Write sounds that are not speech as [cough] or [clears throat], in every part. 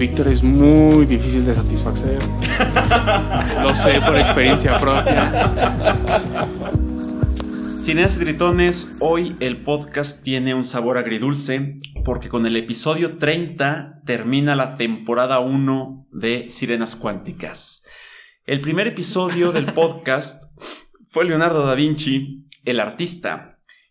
Víctor es muy difícil de satisfacer. [laughs] Lo sé por experiencia propia. Cineas y Tritones, hoy el podcast tiene un sabor agridulce porque con el episodio 30 termina la temporada 1 de Sirenas Cuánticas. El primer episodio del podcast fue Leonardo da Vinci, el artista.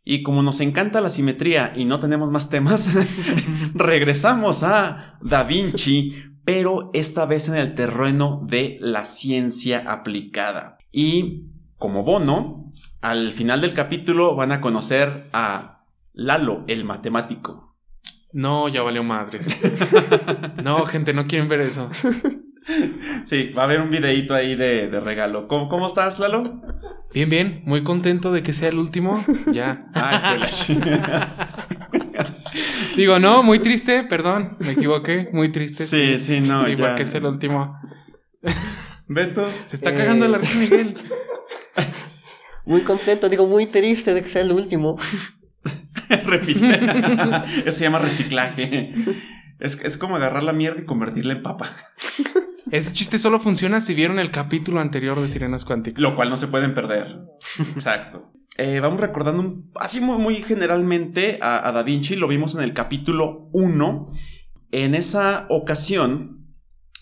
Y como nos encanta la simetría y no tenemos más temas, [laughs] [laughs] regresamos a Da Vinci, pero esta vez en el terreno de la ciencia aplicada. Y como bono, al final del capítulo van a conocer a Lalo, el matemático. No, ya valió madres. [laughs] No, gente, no quieren ver eso. Sí, va a haber un videíto ahí de, de regalo. ¿Cómo, ¿Cómo estás, Lalo? Bien, bien. Muy contento de que sea el último. [laughs] Ya. Ay. Digo, no, muy triste, perdón. Me equivoqué. Muy triste. Sí, sí, no, Sí, ya. porque es el último. Beto. Se está Eh. cagando el Arquín Miguel. [laughs] Muy contento, digo muy triste de que sea el último. [laughs] Repite. Eso se llama reciclaje. Es, es como agarrar la mierda y convertirla en papa. Ese chiste solo funciona si vieron el capítulo anterior de Sirenas Cuánticas. Lo cual no se pueden perder. Exacto. Eh, vamos recordando así muy, muy generalmente a, a Da Vinci. Lo vimos en el capítulo 1. En esa ocasión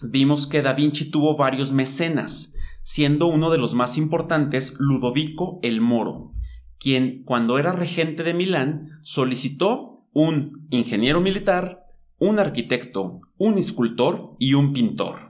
vimos que Da Vinci tuvo varios mecenas, siendo uno de los más importantes Ludovico el Moro, quien cuando era regente de Milán solicitó un ingeniero militar, un arquitecto, un escultor y un pintor.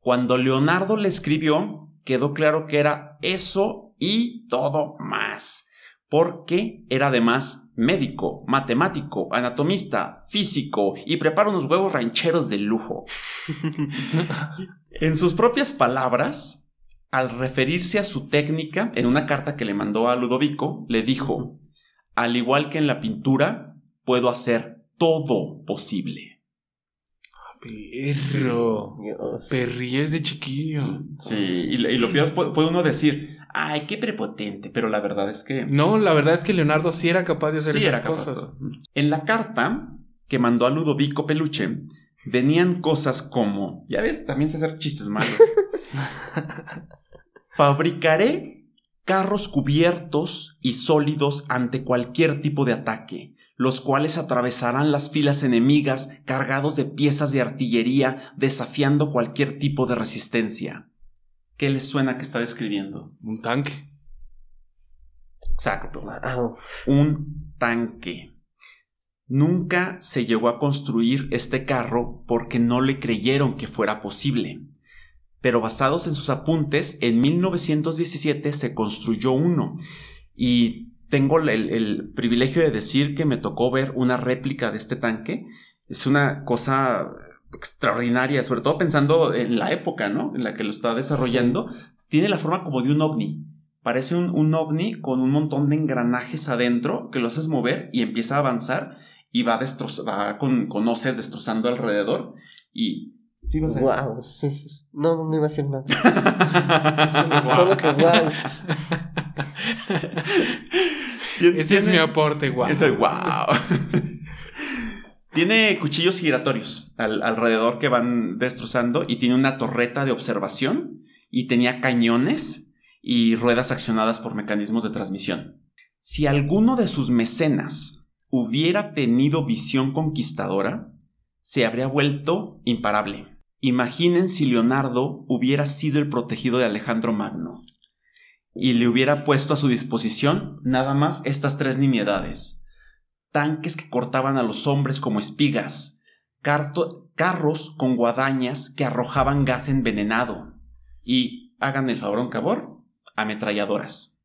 Cuando Leonardo le escribió, quedó claro que era eso y todo más. Porque era además médico, matemático, anatomista, físico y prepara unos huevos rancheros de lujo. [laughs] en sus propias palabras, al referirse a su técnica, en una carta que le mandó a Ludovico, le dijo, al igual que en la pintura, puedo hacer todo posible. Perro. Dios. Perrilles de chiquillo. Sí, y, y lo peor puede, uno decir, ay, qué prepotente, pero la verdad es que No, la verdad es que Leonardo sí era capaz de hacer sí esas era capaz. cosas. En la carta que mandó a Ludovico Peluche, venían cosas como, ya ves, también sé hacer chistes malos. [laughs] Fabricaré carros cubiertos y sólidos ante cualquier tipo de ataque, los cuales atravesarán las filas enemigas cargados de piezas de artillería, desafiando cualquier tipo de resistencia. ¿Qué les suena que está describiendo? Un tanque. Exacto. Wow. un tanque. Nunca se llegó a construir este carro porque no le creyeron que fuera posible. Pero basados en sus apuntes, en 1917 se construyó uno. Y tengo el, el privilegio de decir que me tocó ver una réplica de este tanque. Es una cosa extraordinaria, sobre todo pensando en la época, ¿no? En la que lo está desarrollando. Tiene la forma como de un ovni. Parece un, un ovni con un montón de engranajes adentro que lo haces mover y empieza a avanzar y va, va con, con hoces destrozando alrededor. Y. ¿Sí vas a decir? Wow. sí, sí. No, no iba a decir nada. Wow. [laughs] Solo que wow. [laughs] Ese es mi aporte, guau. Ese- wow. [laughs] tiene cuchillos giratorios al- alrededor que van destrozando y tiene una torreta de observación y tenía cañones y ruedas accionadas por mecanismos de transmisión. Si alguno de sus mecenas hubiera tenido visión conquistadora, se habría vuelto imparable. Imaginen si Leonardo hubiera sido el protegido de Alejandro Magno y le hubiera puesto a su disposición nada más estas tres nimiedades. Tanques que cortaban a los hombres como espigas, carto- carros con guadañas que arrojaban gas envenenado y, hagan el favor, cabor, ametralladoras.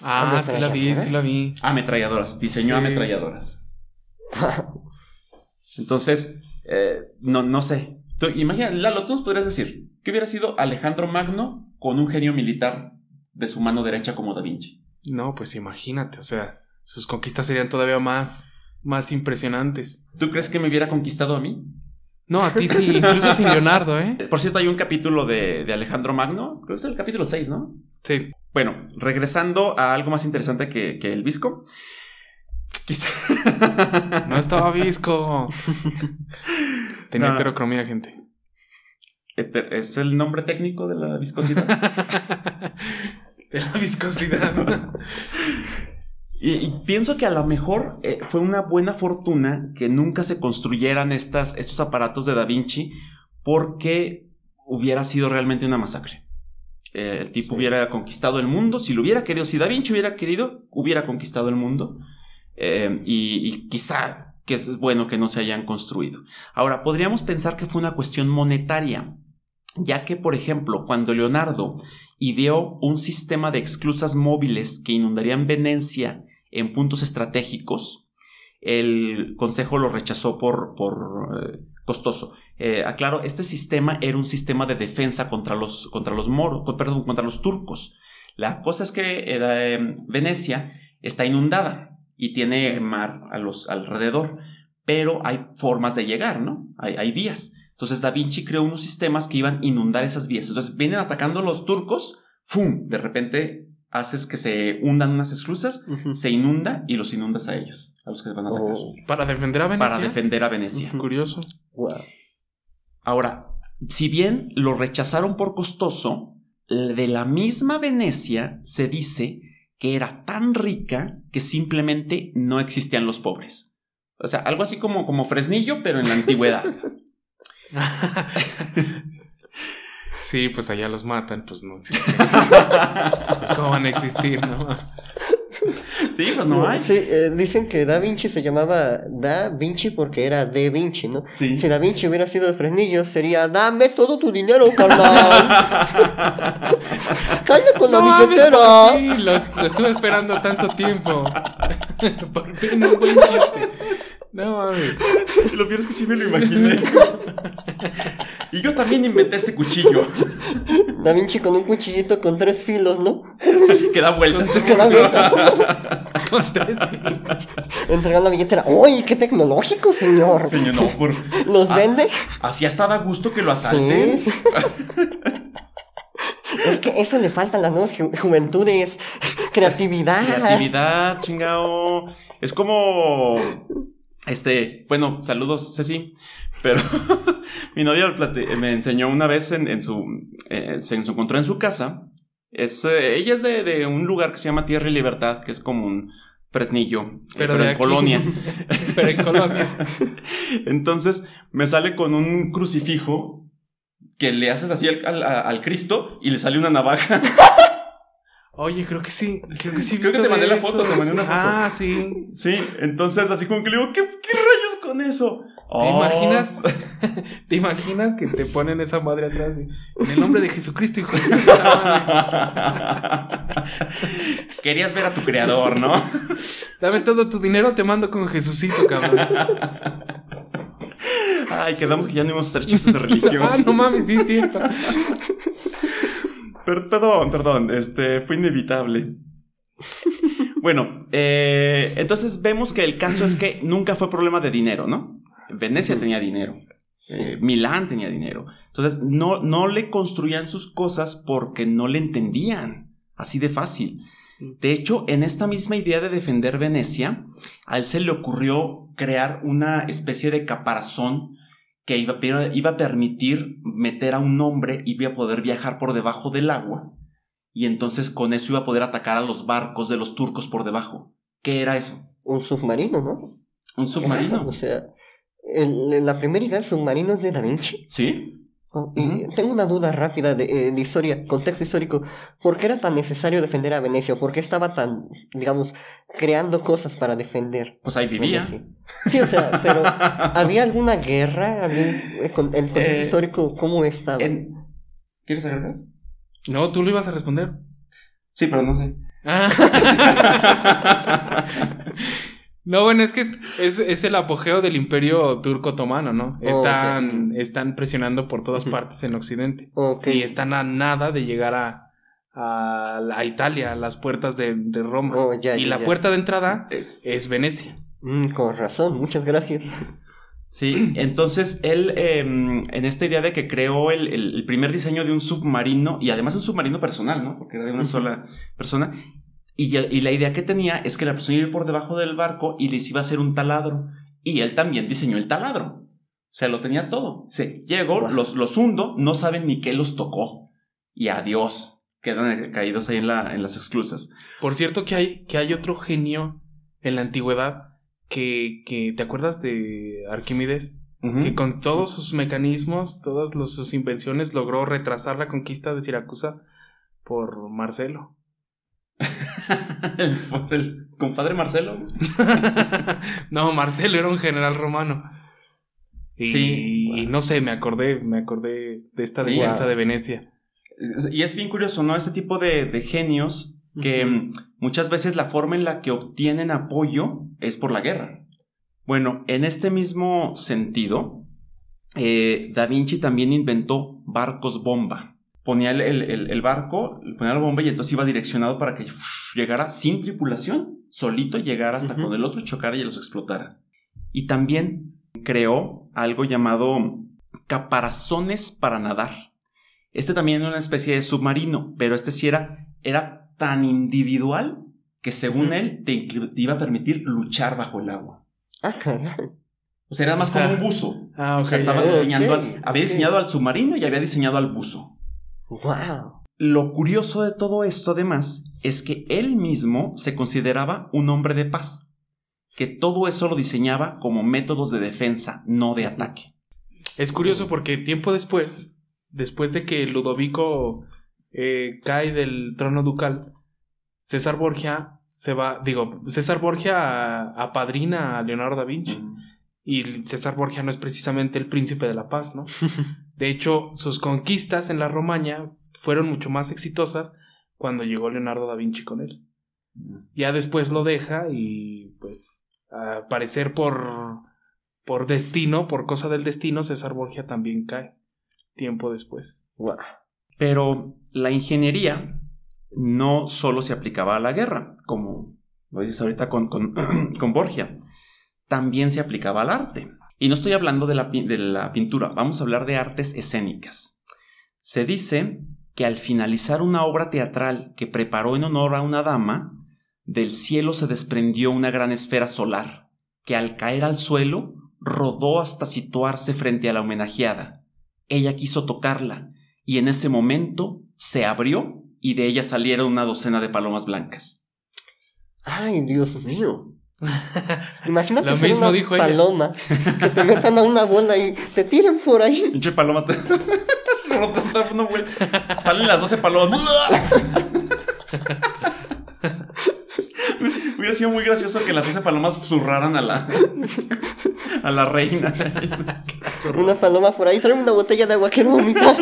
Ah, sí la vi, sí la vi. Ametralladoras, diseñó Sí. ametralladoras. Entonces, eh, no, no sé. Tú, imagina, Lalo, tú nos podrías decir, ¿Qué hubiera sido Alejandro Magno con un genio militar de su mano derecha como Da Vinci? No, pues imagínate, o sea, sus conquistas serían todavía más, más impresionantes. ¿Tú crees que me hubiera conquistado a mí? No, a ti sí, incluso sin Leonardo, ¿eh? [laughs] Por cierto, hay un capítulo de, de Alejandro Magno, creo que es el capítulo 6, ¿no? Sí. Bueno, regresando a algo más interesante que, que el visco. Quizá. No estaba visco. [laughs] Tenía No. heterocromía, gente. ¿Es el nombre técnico de la viscosidad? [laughs] De la viscosidad. [laughs] y, y pienso que a lo mejor eh, fue una buena fortuna que nunca se construyeran estas, estos aparatos de Da Vinci porque hubiera sido realmente una masacre. Eh, el tipo hubiera conquistado el mundo, si lo hubiera querido, si Da Vinci hubiera querido, hubiera conquistado el mundo. Eh, y, y quizá que es bueno que no se hayan construido. Ahora, podríamos pensar que fue una cuestión monetaria, ya que, por ejemplo, cuando Leonardo ideó un sistema de exclusas móviles que inundarían Venecia en puntos estratégicos, el consejo lo rechazó por, por eh, costoso. Eh, aclaro, este sistema era un sistema de defensa contra los, contra los moros, perdón, contra los turcos. La cosa es que eh, Venecia está inundada y tiene mar a los alrededor, pero hay formas de llegar, ¿no? Hay, hay vías. Entonces Da Vinci creó unos sistemas que iban a inundar esas vías. Entonces vienen atacando los turcos, ¡fum! De repente haces que se hundan unas esclusas, se inunda y los inundas a ellos, a los que van a atacar. Oh, Para defender a Venecia. Para defender a Venecia. Curioso. wow. Ahora, si bien lo rechazaron por costoso, de la misma Venecia se dice que era tan rica que simplemente no existían los pobres. O sea, algo así como, como Fresnillo, pero en la antigüedad. [laughs] [laughs] sí, pues allá los matan, pues no. [laughs] pues cómo van a existir, ¿no? Sí, pues no hay. Sí, eh, dicen que Da Vinci se llamaba Da Vinci porque era de Vinci, ¿no? Sí. Si Da Vinci hubiera sido de Fresnillo, sería dame todo tu dinero, carnal. [laughs] Cállate con la No billetera. fin, lo, lo estuve esperando tanto tiempo. por fin un buen chiste. No mames. Lo peor es que sí me lo imaginé. Y yo también inventé este cuchillo Da Vinci con un cuchillito con tres filos, ¿no? [laughs] que da vueltas. Que da vueltas. [laughs] Con tres filos. Entregan la billetera. ¡Uy, qué tecnológico, señor! Señor, no, por... ¿Los Ah, vende? Así hasta da gusto que lo asalten. Sí. [laughs] es que eso le falta a las nuevas ju- juventudes. Creatividad. Creatividad, chingao. Es como. Este, bueno, saludos, Ceci. Pero [laughs] mi novia me enseñó una vez en, en su. eh, se encontró en su casa. Es, eh, ella es de, de un lugar que se llama Tierra y Libertad, que es como un fresnillo, eh, pero, de en aquí. colonia. [laughs] pero en Colonia. [laughs] Entonces me sale con un crucifijo que le haces así al, al- al Cristo y le sale una navaja. Oye, creo que sí. Creo que sí. Creo que visto te mandé la foto, te mandé una foto. Ah, sí. Sí, entonces así como que le digo, ¿qué, qué rayos con eso? Oh, ¿Te imaginas? [laughs] ¿Te imaginas que te ponen esa madre atrás? y, en el nombre de Jesucristo, hijo de. Querías ver a tu creador, ¿no? [laughs] Dame todo tu dinero, te mando con Jesucito, cabrón. Ay, quedamos que ya no íbamos a hacer chistes de religión. [laughs] ah, no mames, sí es cierto. Per- perdón, perdón, este fue inevitable. Bueno, eh, entonces vemos que el caso es que nunca fue problema de dinero, ¿no? Venecia tenía dinero. eh, Milán tenía dinero. Entonces no, no le construían sus cosas porque no le entendían. Así de fácil. De hecho, en esta misma idea de defender Venecia, a él se le ocurrió crear una especie de caparazón que iba, iba a permitir meter a un hombre y iba a poder viajar por debajo del agua. Y entonces con eso iba a poder atacar a los barcos de los turcos por debajo. ¿Qué era eso? Un submarino, ¿no? ¿Un submarino? [laughs] O sea, el- la primera idea del submarino es de Da Vinci. ¿Sí? Oh, y Ujú. tengo una duda rápida de, eh, de historia, contexto histórico. ¿Por qué era tan necesario defender a Venecia? ¿Por qué estaba tan, digamos, creando cosas para defender? Pues ahí vivía. Venecia? Sí, o sea, pero [laughs] ¿había alguna guerra? ¿Algún, eh, con- el contexto Eh, histórico cómo estaba? En- ¿Quieres agregar? No, tú lo ibas a responder. Sí, pero no sé. Ah. [laughs] No, bueno, es que es, es- es el apogeo del imperio turco otomano, ¿no? Oh, Están, están presionando por todas partes en Occidente. Ok. Y están a nada de llegar a, a, Italia, a las puertas de, de Roma. Oh, ya, y ya, la ya. puerta de entrada Es- es Venecia. Mm, con razón, muchas gracias. Sí, entonces él, eh, en esta idea de que creó el, el- el primer diseño de un submarino, y además un submarino personal, ¿no? Porque era de una sola persona, y, la idea que tenía es que la persona iba por debajo del barco y les iba a hacer un taladro. Y él también diseñó el taladro. O sea, lo tenía todo. Sí, llegó, Wow. los, los hundo, no saben ni qué los tocó. Y adiós. Quedan caídos ahí en, la, en las exclusas. Por cierto que hay, que hay otro genio en la antigüedad que, que ¿te acuerdas de Arquímedes? Que con todos sus mecanismos, todas los- sus invenciones, logró retrasar la conquista de Siracusa por Marcelo. [laughs] el, el compadre Marcelo. [laughs] no, Marcelo era un general romano. Y, Sí. y no sé, me acordé, me acordé de esta Sí. de Venecia. Y es bien curioso, ¿no? Este tipo de, de genios que muchas veces la forma en la que obtienen apoyo es por la guerra. Bueno, en este mismo sentido, eh, Da Vinci también inventó barcos bomba. Ponía el, el- el- el barco, ponía la bomba y entonces iba direccionado para que llegara sin tripulación, solito llegara hasta Ujú. con el otro, chocara y los explotara. Y también creó algo llamado caparazones para nadar. Este también era una especie de submarino, pero este sí era, era tan individual que según él te, iba a permitir luchar bajo el agua. Ah, caray. O sea, era más O sea, como un buzo. Ah, O ok. sea, estaba diseñando, al- había diseñado al submarino y había diseñado al buzo. Wow. Lo curioso de todo esto, además, es que él mismo se consideraba un hombre de paz, que todo eso lo diseñaba como métodos de defensa, no de ataque. Es curioso porque tiempo después, después de que Ludovico eh, cae del trono ducal, César Borgia se va, digo, César Borgia apadrina a Leonardo da Vinci. Y César Borgia no es precisamente el príncipe de la paz, ¿no? [laughs] De hecho, sus conquistas en la Romaña fueron mucho más exitosas cuando llegó Leonardo da Vinci con él. Ya después lo deja y pues al parecer por por destino, por cosa del destino, César Borgia también cae tiempo después. Wow. Pero la ingeniería no solo se aplicaba a la guerra, como lo dices ahorita con, con, [clears throat] con Borgia, también se aplicaba al arte. Y no estoy hablando de la, de la pintura, vamos a hablar de artes escénicas. Se dice que al finalizar una obra teatral que preparó en honor a una dama, del cielo se desprendió una gran esfera solar, que al caer al suelo rodó hasta situarse frente a la homenajeada. Ella quiso tocarla, y en ese momento se abrió y de ella salieron una docena de palomas blancas. Ay, Dios mío. Imagínate Lo ser mismo una dijo ella. paloma que te metan a una bola y te tiren por ahí. Pinche paloma. te-. [laughs] Salen las 12 palomas. [laughs] Hubiera sido muy gracioso que las 12 palomas zurraran a la, a la reina. [laughs] Una paloma por ahí, tráeme una botella de agua, quiero vomitar.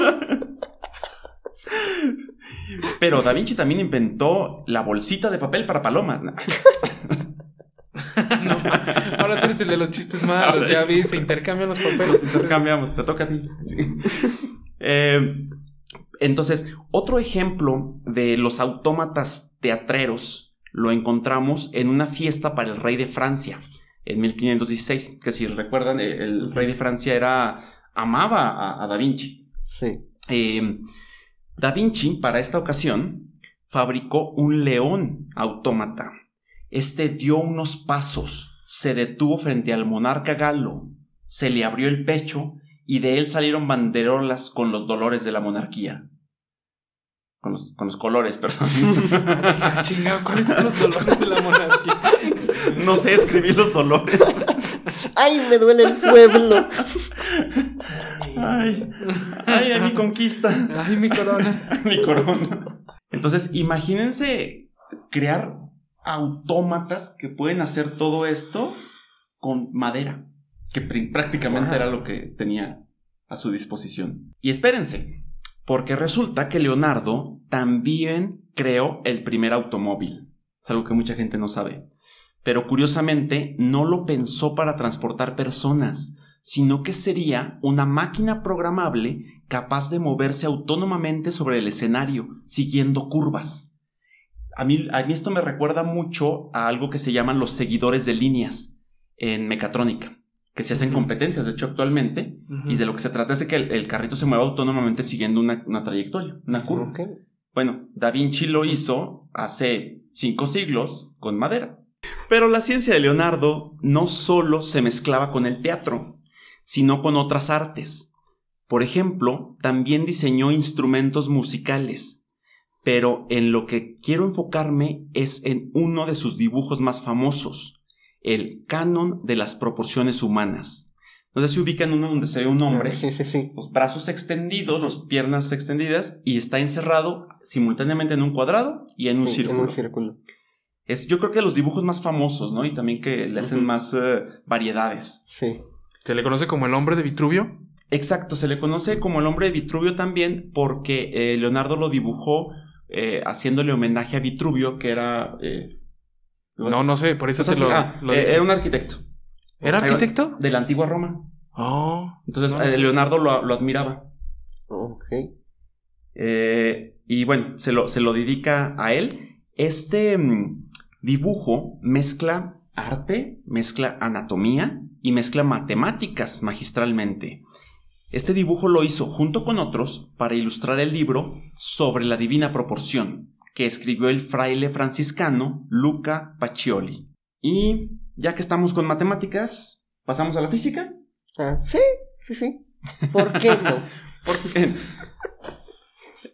Pero Da Vinci también inventó la bolsita de papel para palomas. [laughs] ¿no? Ahora tú eres el de los chistes malos, Ahora ya vi, se intercambian los [laughs] papeles. Nos intercambiamos, te toca a ti. Sí. Eh, entonces, otro ejemplo de los autómatas teatreros lo encontramos en una fiesta para el rey de Francia en 1516. Que si recuerdan, el rey de Francia era amaba a, a Da Vinci. Sí. Eh, da Vinci, para esta ocasión, fabricó un león autómata. Este dio unos pasos, se detuvo frente al monarca galo, se le abrió el pecho y de él salieron banderolas con los dolores de la monarquía. Con los, con los colores, perdón. [laughs] Chingado, ¿cuáles son los dolores de la monarquía? no sé escribir los dolores. Ay, me duele el pueblo. Ay, ay, ay, mi conquista. Ay, mi corona. [laughs] mi corona. Entonces, imagínense crear autómatas que pueden hacer todo esto con madera, que pr- prácticamente Wow. era lo que tenía a su disposición. Y espérense, porque resulta que Leonardo también creó el primer automóvil. Es algo que mucha gente no sabe. pero curiosamente no lo pensó para transportar personas, sino que sería una máquina programable capaz de moverse autónomamente sobre el escenario, siguiendo curvas. A mí, a mí esto me recuerda mucho a algo que se llaman los seguidores de líneas en mecatrónica, que se hacen competencias, de hecho, actualmente, y de lo que se trata es de que el, el carrito se mueva autónomamente siguiendo una, una trayectoria, una curva. Bueno, Da Vinci lo hizo hace cinco siglos con madera. Pero la ciencia de Leonardo no solo se mezclaba con el teatro, sino con otras artes. Por ejemplo, también diseñó instrumentos musicales. Pero en lo que quiero enfocarme es en uno de sus dibujos más famosos, el canon de las proporciones humanas. No sé si ubican uno donde se ve un hombre Sí, sí, sí. los brazos extendidos, las piernas extendidas y está encerrado simultáneamente en un cuadrado y en un Sí, círculo. En un círculo. Es yo creo que los dibujos más famosos, ¿no? Y también que le hacen más eh, variedades. Sí. Se le conoce como el hombre de Vitruvio. Exacto, se le conoce como el hombre de Vitruvio también porque eh, Leonardo lo dibujó eh, haciéndole homenaje a Vitruvio, que era... eh, No, no sé, por eso te lo, ah, lo eh, era un arquitecto ¿Era arquitecto? de la antigua Roma. Oh. Entonces No, no eh, sé. Leonardo lo, lo admiraba. Ok. Eh, y bueno, se lo, se lo dedica a él. Este mm, dibujo mezcla arte, mezcla anatomía y mezcla matemáticas magistralmente. Este dibujo lo hizo junto con otros para ilustrar el libro sobre la divina proporción que escribió el fraile franciscano Luca Pacioli. Y ya que estamos con matemáticas, pasamos a la física. Ah, sí, sí, sí. ¿Por qué no? [laughs] ¿Por qué?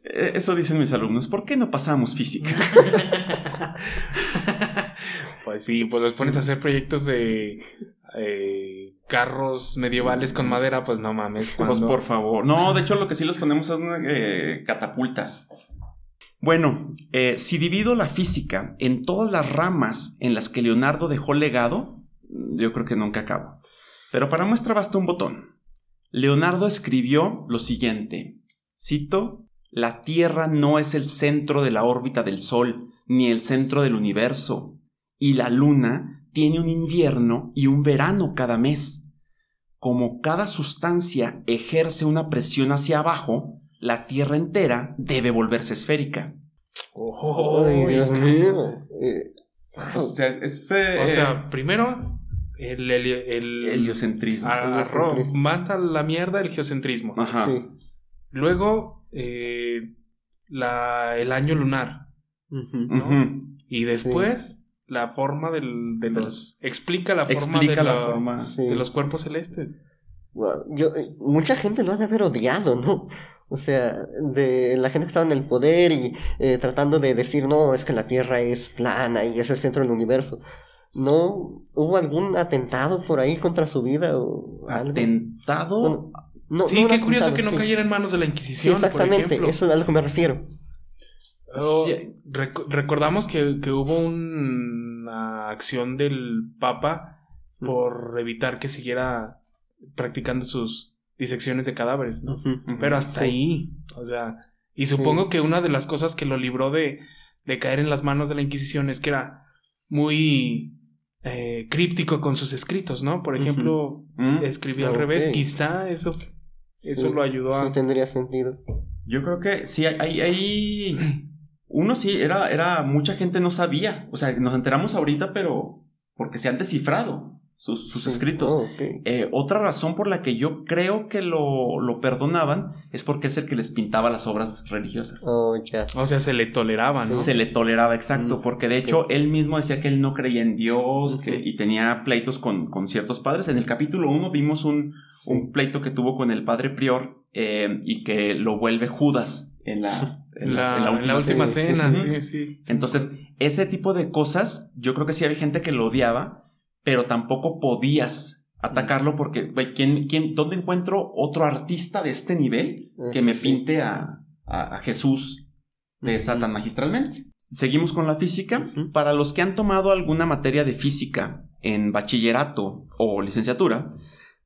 Eh, Eso dicen mis alumnos. ¿Por qué no pasamos física? [laughs] pues sí, pues los Sí. pones a hacer proyectos de eh, carros medievales con madera, pues no mames. [laughs] Pues por favor. No, de hecho lo que sí los ponemos son eh, catapultas. Bueno, eh, si divido la física en todas las ramas en las que Leonardo dejó legado, yo creo que nunca acabo. Pero para muestra basta un botón. Leonardo escribió lo siguiente. Cito, La Tierra no es el centro de la órbita del Sol, ni el centro del universo, y la Luna tiene un invierno y un verano cada mes. Como cada sustancia ejerce una presión hacia abajo, la Tierra entera debe volverse esférica. Oh, Ay, Dios mío. Eh, O sea, es, eh, O sea, primero, el, el, el- heliocentrismo. agarró- Heliocentrismo. mata la mierda el geocentrismo. Ajá. Sí. Luego, eh, la, el año lunar. Ujú. Y después, la forma del, de los. Explica la forma, Explica de, la la- forma. Sí. de los cuerpos celestes. Yo, eh, mucha gente lo ha de haber odiado, ¿no? O sea, de la gente que estaba en el poder y eh, tratando de decir, no, es que la Tierra es plana y es el centro del universo. ¿No hubo algún atentado por ahí contra su vida o algo? Atentado. Bueno, no, sí, no qué curioso atentado, que no sí. cayera en manos de la Sí, Inquisición, por exactamente, ejemplo. eso es a lo que me refiero. Oh, Sí. rec- recordamos que, que hubo un- una acción del Papa por evitar que siguiera practicando sus disecciones de cadáveres. Pero hasta Sí. ahí, o sea, y supongo que una de las cosas que lo libró de, de caer en las manos de la Inquisición es que era muy eh, críptico con sus escritos, ¿no? Por ejemplo, Mm. escribía al Ok. revés, quizá eso, eso Sí, lo ayudó a... Sí, tendría sentido. Yo creo que sí, hay, hay- Uno sí, era, era. Mucha gente no sabía. O sea, nos enteramos ahorita, pero. Porque se han descifrado sus, sus Sí. escritos. Oh, ok. Eh, otra razón por la que yo creo que lo, lo perdonaban es porque es el que les pintaba las obras religiosas. Oh. O sea, se le toleraba, ¿no? Se le toleraba, exacto, Mm, porque de hecho él mismo decía que él no creía en Dios que, y tenía pleitos con, con ciertos padres. En el capítulo 1 vimos un, un pleito que tuvo con el padre prior eh, y que lo vuelve Judas en la, en La, las- en en la última cena. cena, Sí, sí, sí. sí. Entonces, ese tipo de cosas, yo creo que sí había gente que lo odiaba, pero tampoco podías atacarlo porque, güey, ¿quién, quién, ¿dónde encuentro otro artista de este nivel que me pinte a, a- a Jesús de esa tan magistralmente? Seguimos con la física. Para los que han tomado alguna materia de física en bachillerato o licenciatura,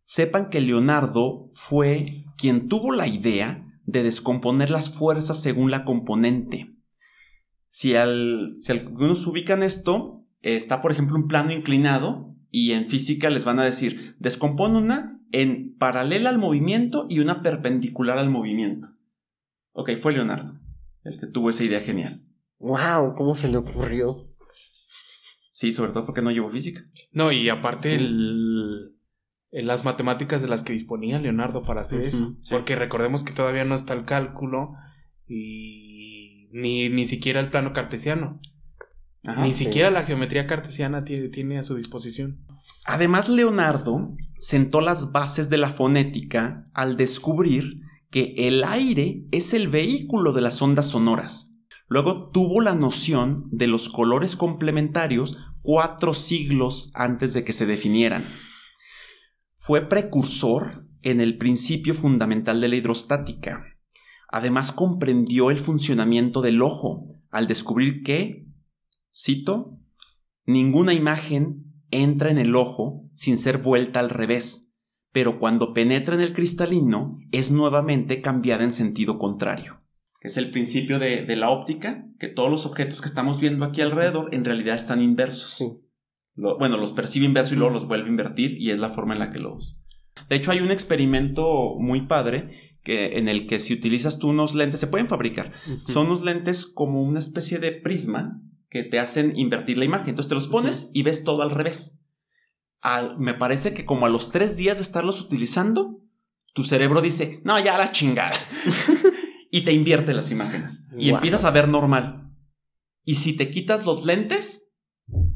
sepan que Leonardo fue quien tuvo la idea de descomponer las fuerzas según la componente. Si, al- si algunos ubican esto, está, por ejemplo, un plano inclinado y en física les van a decir, descompone una en paralela al movimiento y una perpendicular al movimiento. Ok, fue Leonardo el que tuvo esa idea genial. ¡Wow! ¿Cómo se le ocurrió? Sí, sobre todo porque no llevó física. No, y aparte el, las matemáticas de las que disponía Leonardo para hacer eso. Porque recordemos que todavía no está el cálculo y ni, ni siquiera el plano cartesiano. ni siquiera la geometría cartesiana tiene, tiene a su disposición. Además, Leonardo sentó las bases de la fonética al descubrir que el aire es el vehículo de las ondas sonoras. Luego tuvo la noción de los colores complementarios cuatro siglos antes de que se definieran. Fue precursor en el principio fundamental de la hidrostática. Además comprendió el funcionamiento del ojo al descubrir que, cito, ninguna imagen entra en el ojo sin ser vuelta al revés pero cuando penetra en el cristalino es nuevamente cambiada en sentido contrario. Es el principio de, la óptica, que todos los objetos que estamos viendo aquí alrededor en realidad están inversos. Bueno, los percibe inverso y luego los vuelve a invertir y es la forma en la que los... De hecho, hay un experimento muy padre que, en el que si utilizas tú unos lentes, se pueden fabricar. Son unos lentes como una especie de prisma que te hacen invertir la imagen. Entonces te los pones y ves todo al revés me parece que como a los tres días de estarlos utilizando, tu cerebro dice, no, ya la chingada. [laughs] y te invierte las imágenes. Y empiezas a ver normal. Y si te quitas los lentes,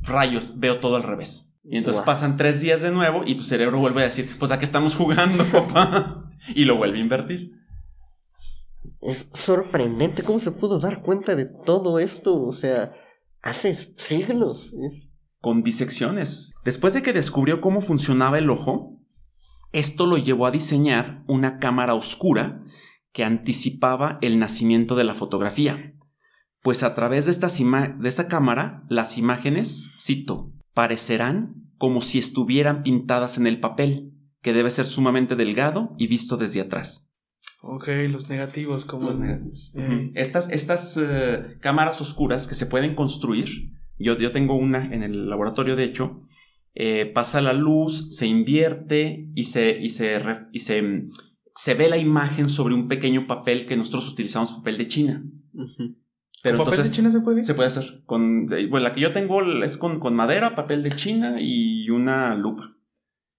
rayos, veo todo al revés. Y entonces pasan tres días de nuevo y tu cerebro vuelve a decir, pues a qué estamos jugando, [laughs] papá. y lo vuelve a invertir. Es sorprendente cómo se pudo dar cuenta de todo esto. O sea, hace siglos. Es con disecciones. Después de que descubrió cómo funcionaba el ojo, esto lo llevó a diseñar una cámara oscura que anticipaba el nacimiento de la fotografía. Pues a través de, de esta cámara, las imágenes, cito, parecerán como si estuvieran pintadas en el papel, que debe ser sumamente delgado y visto desde atrás. Ok, los negativos, como los negativos. Estas, estas eh, cámaras oscuras que se pueden construir yo, tengo una en el laboratorio, de hecho. Eh, pasa la luz, se invierte y se, y se, y se, se, ve la imagen sobre un pequeño papel que nosotros utilizamos, papel de China. Pero ¿Papel de China se puede? Se puede hacer. Con, bueno, la que yo tengo es con, con madera, papel de China y una lupa.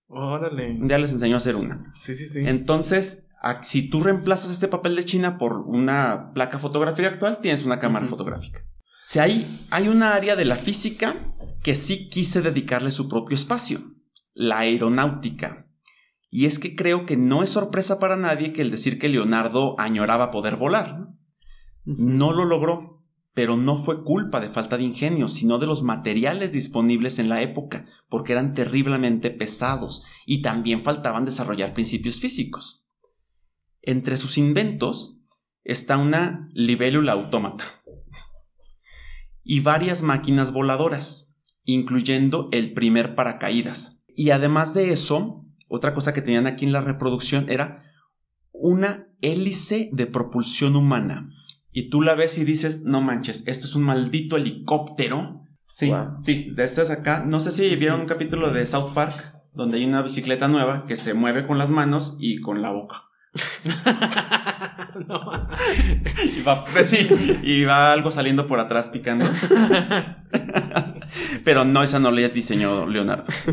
Órale. Ya les enseño a hacer una. Sí, sí, sí. Entonces, si tú reemplazas este papel de China por una placa fotográfica actual, tienes una cámara fotográfica. Si hay, hay una área de la física que sí quise dedicarle su propio espacio, la aeronáutica. Y es que creo que no es sorpresa para nadie que el decir que Leonardo añoraba poder volar. No lo logró, pero no fue culpa de falta de ingenio, sino de los materiales disponibles en la época, porque eran terriblemente pesados y también faltaban desarrollar principios físicos. Entre sus inventos está una libélula autómata y varias máquinas voladoras, incluyendo el primer paracaídas. Y además de eso, otra cosa que tenían aquí en la reproducción era una hélice de propulsión humana. Y tú la ves y dices, no manches, esto es un maldito helicóptero. Sí, sí, de estas acá. No sé si vieron un capítulo de South Park, donde hay una bicicleta nueva que se mueve con las manos y con la boca. [laughs] y, va, pues y va algo saliendo por atrás picando. [laughs] Pero no, esa no la diseñó Leonardo. [laughs]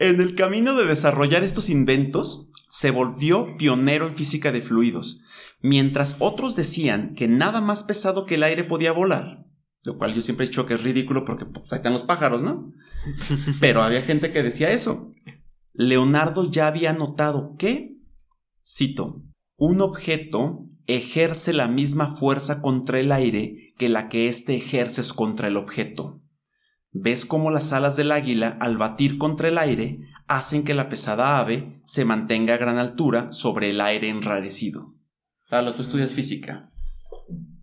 en el camino de desarrollar estos inventos, se volvió pionero en física de fluidos, mientras otros decían que nada más pesado que el aire podía volar. Lo cual yo siempre he dicho que es ridículo porque pues, ahí están los pájaros, ¿no? [laughs] Pero había gente que decía eso. Leonardo ya había notado que, cito, un objeto ejerce la misma fuerza contra el aire que la que éste ejerces contra el objeto. ¿Ves cómo las alas del águila, al batir contra el aire, hacen que la pesada ave se mantenga a gran altura sobre el aire enrarecido? Lalo, tú estudias física.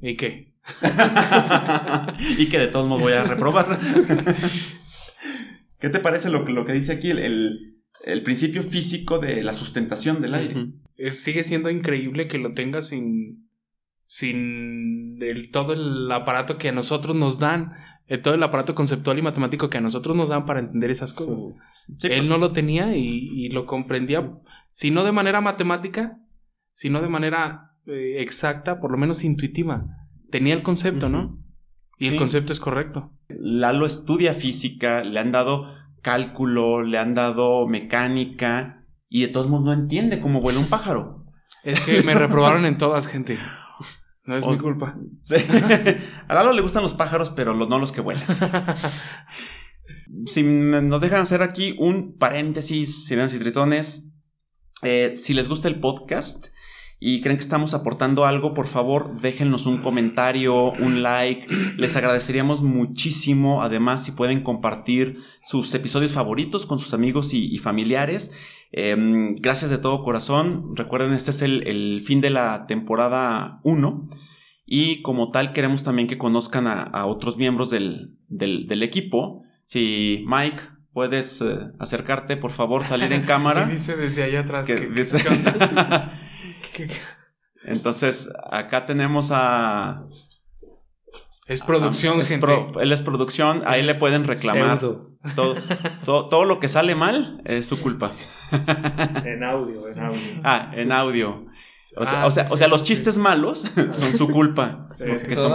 ¿Y qué? [laughs] y que de todos modos voy a reprobar. [laughs] ¿Qué te parece lo, lo que dice aquí el, el principio físico de la sustentación del aire. Sigue siendo increíble que lo tenga sin, sin el, todo el aparato que a nosotros nos dan. eh, todo el aparato conceptual y matemático que a nosotros nos dan para entender esas cosas. Sí. Sí, Él no lo tenía y, y lo comprendía, si no de manera matemática, si no de manera eh, exacta, por lo menos intuitiva. Tenía el concepto, ¿no? Y el concepto es correcto. Lalo estudia física, le han dado cálculo, le han dado mecánica y de todos modos no entiende cómo vuela un pájaro. Es que me reprobaron en todas, gente. No es O- mi culpa. Sí. [laughs] A Lalo le gustan los pájaros, pero no los que vuelan. Si nos dejan hacer aquí un paréntesis, sirenas y tritones. eh, si les gusta el podcast y creen que estamos aportando algo, por favor, déjennos un comentario, un like. Les agradeceríamos muchísimo. Además, si pueden compartir sus episodios favoritos con sus amigos y, y familiares. Em, gracias de todo corazón. Recuerden, este es el, el fin de la temporada 1. Y como tal, queremos también que conozcan a, a otros miembros del, del- del equipo. Si Mike, puedes eh, acercarte, por favor, salir en [laughs] cámara. Y dice desde allá atrás Que que, dice- [laughs] Entonces, acá tenemos a. Es producción, es gente. pro- él es producción, ahí le pueden reclamar. Todo, [laughs] todo, todo lo que sale mal es su culpa. [laughs] En audio, en audio. Ah, en audio. O sea, Ah, o sea, sí, o sea sí, los sí. chistes malos [laughs] son su culpa. porque son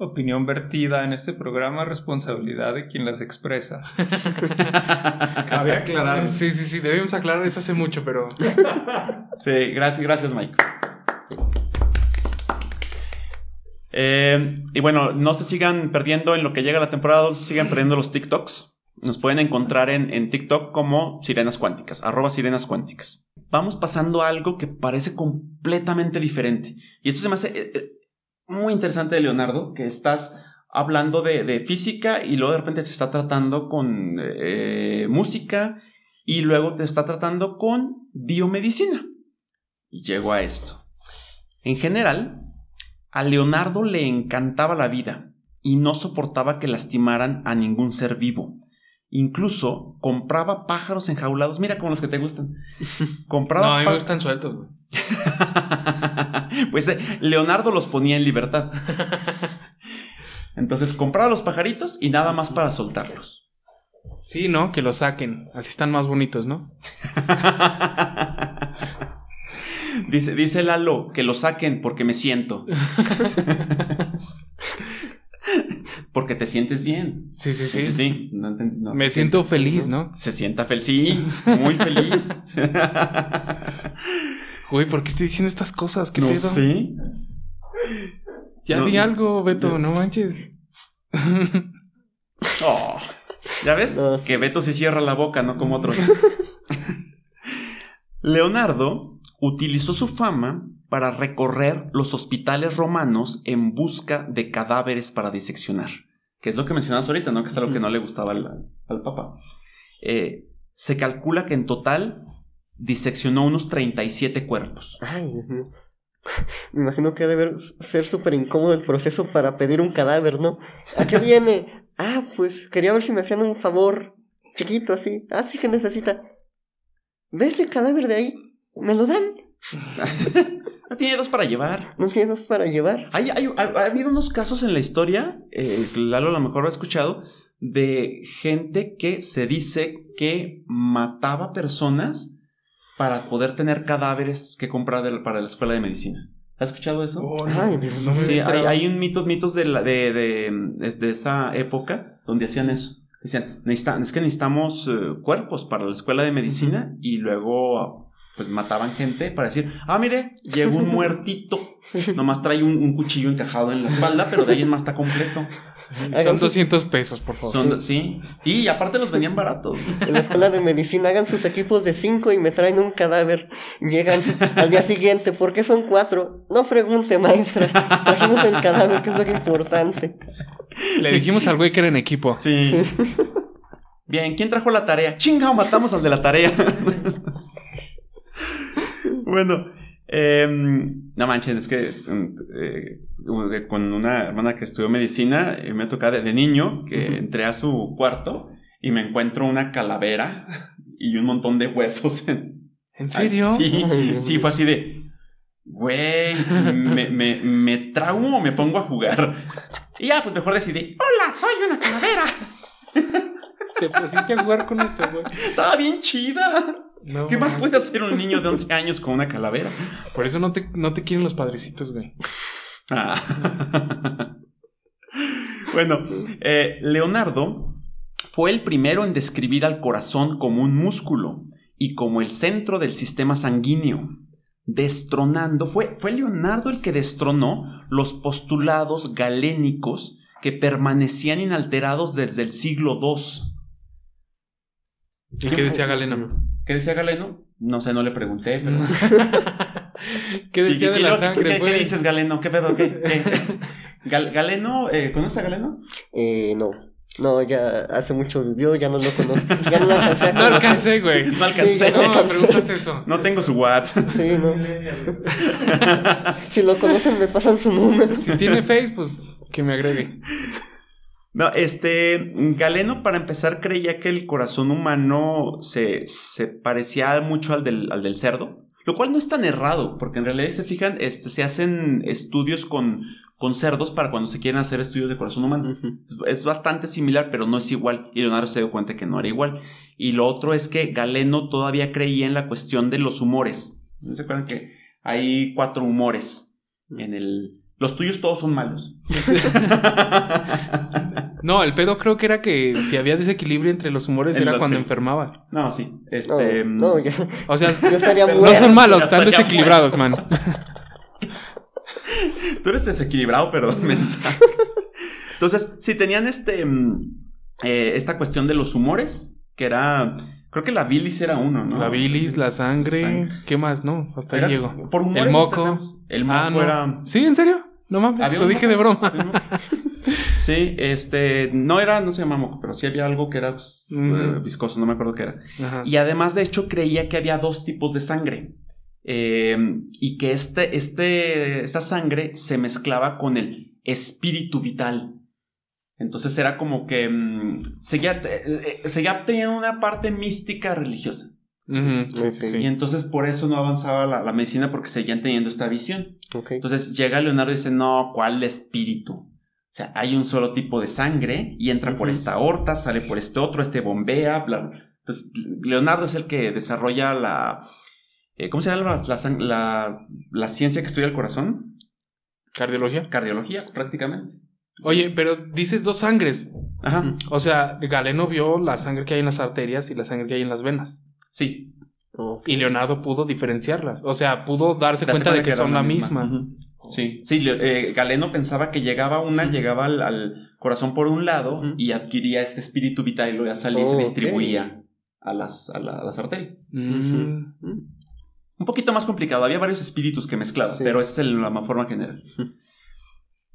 opinión vertida en este programa es responsabilidad de quien las expresa. [laughs] Cabe aclarar. Sí, sí, sí, debemos aclarar eso hace mucho, pero [laughs] Sí, gracias, gracias, Mike. Eh, y bueno, no se sigan perdiendo en lo que llega la temporada 2, sigan perdiendo los TikToks. Nos pueden encontrar en, en TikTok como Sirenas Cuánticas, arroba Sirenas Cuánticas. Vamos pasando a algo que parece completamente diferente. Y esto se me hace eh, eh, muy interesante de Leonardo, que estás hablando de, física y luego de repente te está tratando con eh, música y luego te está tratando con biomedicina. Y llego a esto. En general, a Leonardo le encantaba la vida y no soportaba que lastimaran a ningún ser vivo. Incluso compraba pájaros enjaulados, mira como los que te gustan. Compraba no, a mí me gustan sueltos, güey. [laughs] pues eh, Leonardo los ponía en libertad. Entonces compraba los pajaritos y nada más para soltarlos. Sí, ¿no? Que lo saquen. Así están más bonitos, ¿no? [laughs] dice, dice Lalo que lo saquen porque me siento. [laughs] porque te sientes bien. Sí, sí, sí. Sí, sí, sí. No enten- no, Me siento sientes- feliz, ¿no? Se sienta feliz, sí, muy feliz. [laughs] Güey, ¿por qué estoy diciendo estas cosas? ¿Qué no pedo? sé. Ya No. di algo, Beto, no manches. [laughs] Oh, ¿Ya ves? Que Beto se cierra la boca, no como otros. [laughs] Leonardo utilizó su fama para recorrer los hospitales romanos en busca de cadáveres para diseccionar. Que es lo que mencionabas ahorita, ¿no? Que es algo que no le gustaba al, al Papa. Eh, se calcula que en total diseccionó unos 37 cuerpos. Ay, Dios [laughs] mío. Me imagino que debe ser súper incómodo el proceso para pedir un cadáver, ¿no? ¿A qué viene? [laughs] Ah, pues quería ver si me hacían un favor chiquito así. Ah, sí que necesita. ¿Ves el cadáver de ahí? ¿Me lo dan? [laughs] No tiene dos para llevar. ¿No tienes para llevar? Hay, hay- ha, ha habido unos casos en la historia, eh, Lalo a lo mejor lo ha escuchado, de gente que se dice que mataba personas para poder tener cadáveres que comprar de para la escuela de medicina. ¿Has escuchado eso? Oh, Ay, Dios no me sí, hay, hay un mitos, mitos de, la- de, de, de- de esa época donde hacían eso. Decían, "Necesita- es que necesitamos eh, cuerpos para la escuela de medicina y luego pues mataban gente para decir, ah, mire, llegó un muertito. [laughs] Nomás trae un, un cuchillo encajado en la espalda, pero de ahí en más está completo. Son 200 pesos, por favor. Son, sí. Y aparte los vendían baratos. En la escuela de medicina hagan sus equipos de cinco y me traen un cadáver. Llegan al día siguiente, ¿por qué son cuatro? No pregunte, maestra. Trajimos el cadáver, que es lo que importante. Le dijimos al güey que era en equipo. Sí. Bien, ¿quién trajo la tarea? Chingao, matamos al de la tarea. [laughs] bueno, em, no manchen, es que eh, con una hermana que estudió medicina, eh, me tocaba de, de niño que entré a su cuarto y me encuentro una calavera [laughs] y un montón de huesos en, ¿En serio? Sí, [laughs] sí, fue así de. Güey, me, me, me traumo o me pongo a jugar. Y ya, pues mejor decidí, hola, soy una calavera. Te pusiste a jugar con eso, güey. Estaba bien chida. No, ¿Qué más puede hacer un niño de 11 años con una calavera? Por eso no te, no te quieren los padrecitos, güey. Ah. bueno, eh, Leonardo fue el primero en describir al corazón como un músculo y como el centro del sistema sanguíneo. Destronando, fue, fue Leonardo el que destronó los postulados galénicos que permanecían inalterados desde el siglo II. ¿Y qué decía Galeno? ¿Qué decía Galeno? No sé, no le pregunté, pero. [laughs] ¿Qué decía ¿Qué- de qué- la sangre, ¿Qué, qué güey? dices, Galeno? ¿Qué pedo? ¿Qué? qué? [laughs] Gal- Galeno, eh, ¿conoces a Galeno? Eh, no. No, ya hace mucho vivió, ya no lo conozco. Ya no lo alcancé a No alcancé, güey. No alcancé. Sí, No, me preguntas eso. No tengo su WhatsApp. Sí, no. [laughs] Si lo conocen, me pasan su número. Si tiene Face, pues que me agregue. No, este, Galeno para empezar creía que el corazón humano se, se parecía mucho al del, al del cerdo, lo cual no es tan errado, porque en realidad si se fijan, este, se hacen estudios con, con cerdos para cuando se quieren hacer estudios de corazón humano. Es bastante similar, pero no es igual. Y Leonardo se dio cuenta que no era igual. Y lo otro es que Galeno todavía creía en la cuestión de los humores. ¿No se acuerdan que hay cuatro humores en el... Los tuyos todos son malos. [laughs] No, el pedo creo que era que si había desequilibrio entre los humores En era cuando sí. enfermaba. No, sí. No, Este, no, ya. O sea, [laughs] Yo estaría Pero no muerto. son malos, están desequilibrados, man. [laughs] Tú eres desequilibrado, mental. Entonces, si tenían este mm, eh, esta cuestión de los humores, que era. Creo que la bilis era uno, ¿no? La bilis, la sangre, Sangre. ¿qué más? No, hasta Era- ahí llego. Por humores El moco. El moco Ah, no. era. ¿Sí, en serio? No mames, lo dije moco. de broma. Sí, este. No era, no se llama moco, pero sí había algo que era pues, Ujú. eh, viscoso, no me acuerdo qué era. Ajá. Y además, de hecho, creía que había dos tipos de sangre. Eh, y que este, este, esta sangre se mezclaba con el espíritu vital. Entonces era como que mm, seguía, eh, eh, seguía teniendo una parte mística religiosa. Ujú, sí, sí, Y entonces por eso no avanzaba la, la medicina porque seguían teniendo esta visión. Ok. Entonces llega Leonardo y dice, no, ¿cuál espíritu? O sea, hay un solo tipo de sangre y entra por esta aorta, sale por este otro, este bombea, bla, bla. Entonces, Leonardo es el que desarrolla la... eh, ¿Cómo se llama la, la- la ciencia que estudia el corazón? Cardiología. Cardiología, prácticamente. Oye, pero dices dos sangres. Ajá, O sea, Galeno vio la sangre que hay en las arterias y la sangre que hay en las venas. sí. Y Leonardo pudo diferenciarlas. O sea, pudo darse Darse cuenta de que son la misma. Sí, sí, eh, Galeno pensaba que llegaba una, llegaba al, al corazón por un lado y adquiría este espíritu vital y luego ya salía y se Oh, distribuía a las, a, la- a las arterias. Mm. Un poquito más complicado, había varios espíritus que mezclaba, Sí. pero esa es el- la forma general.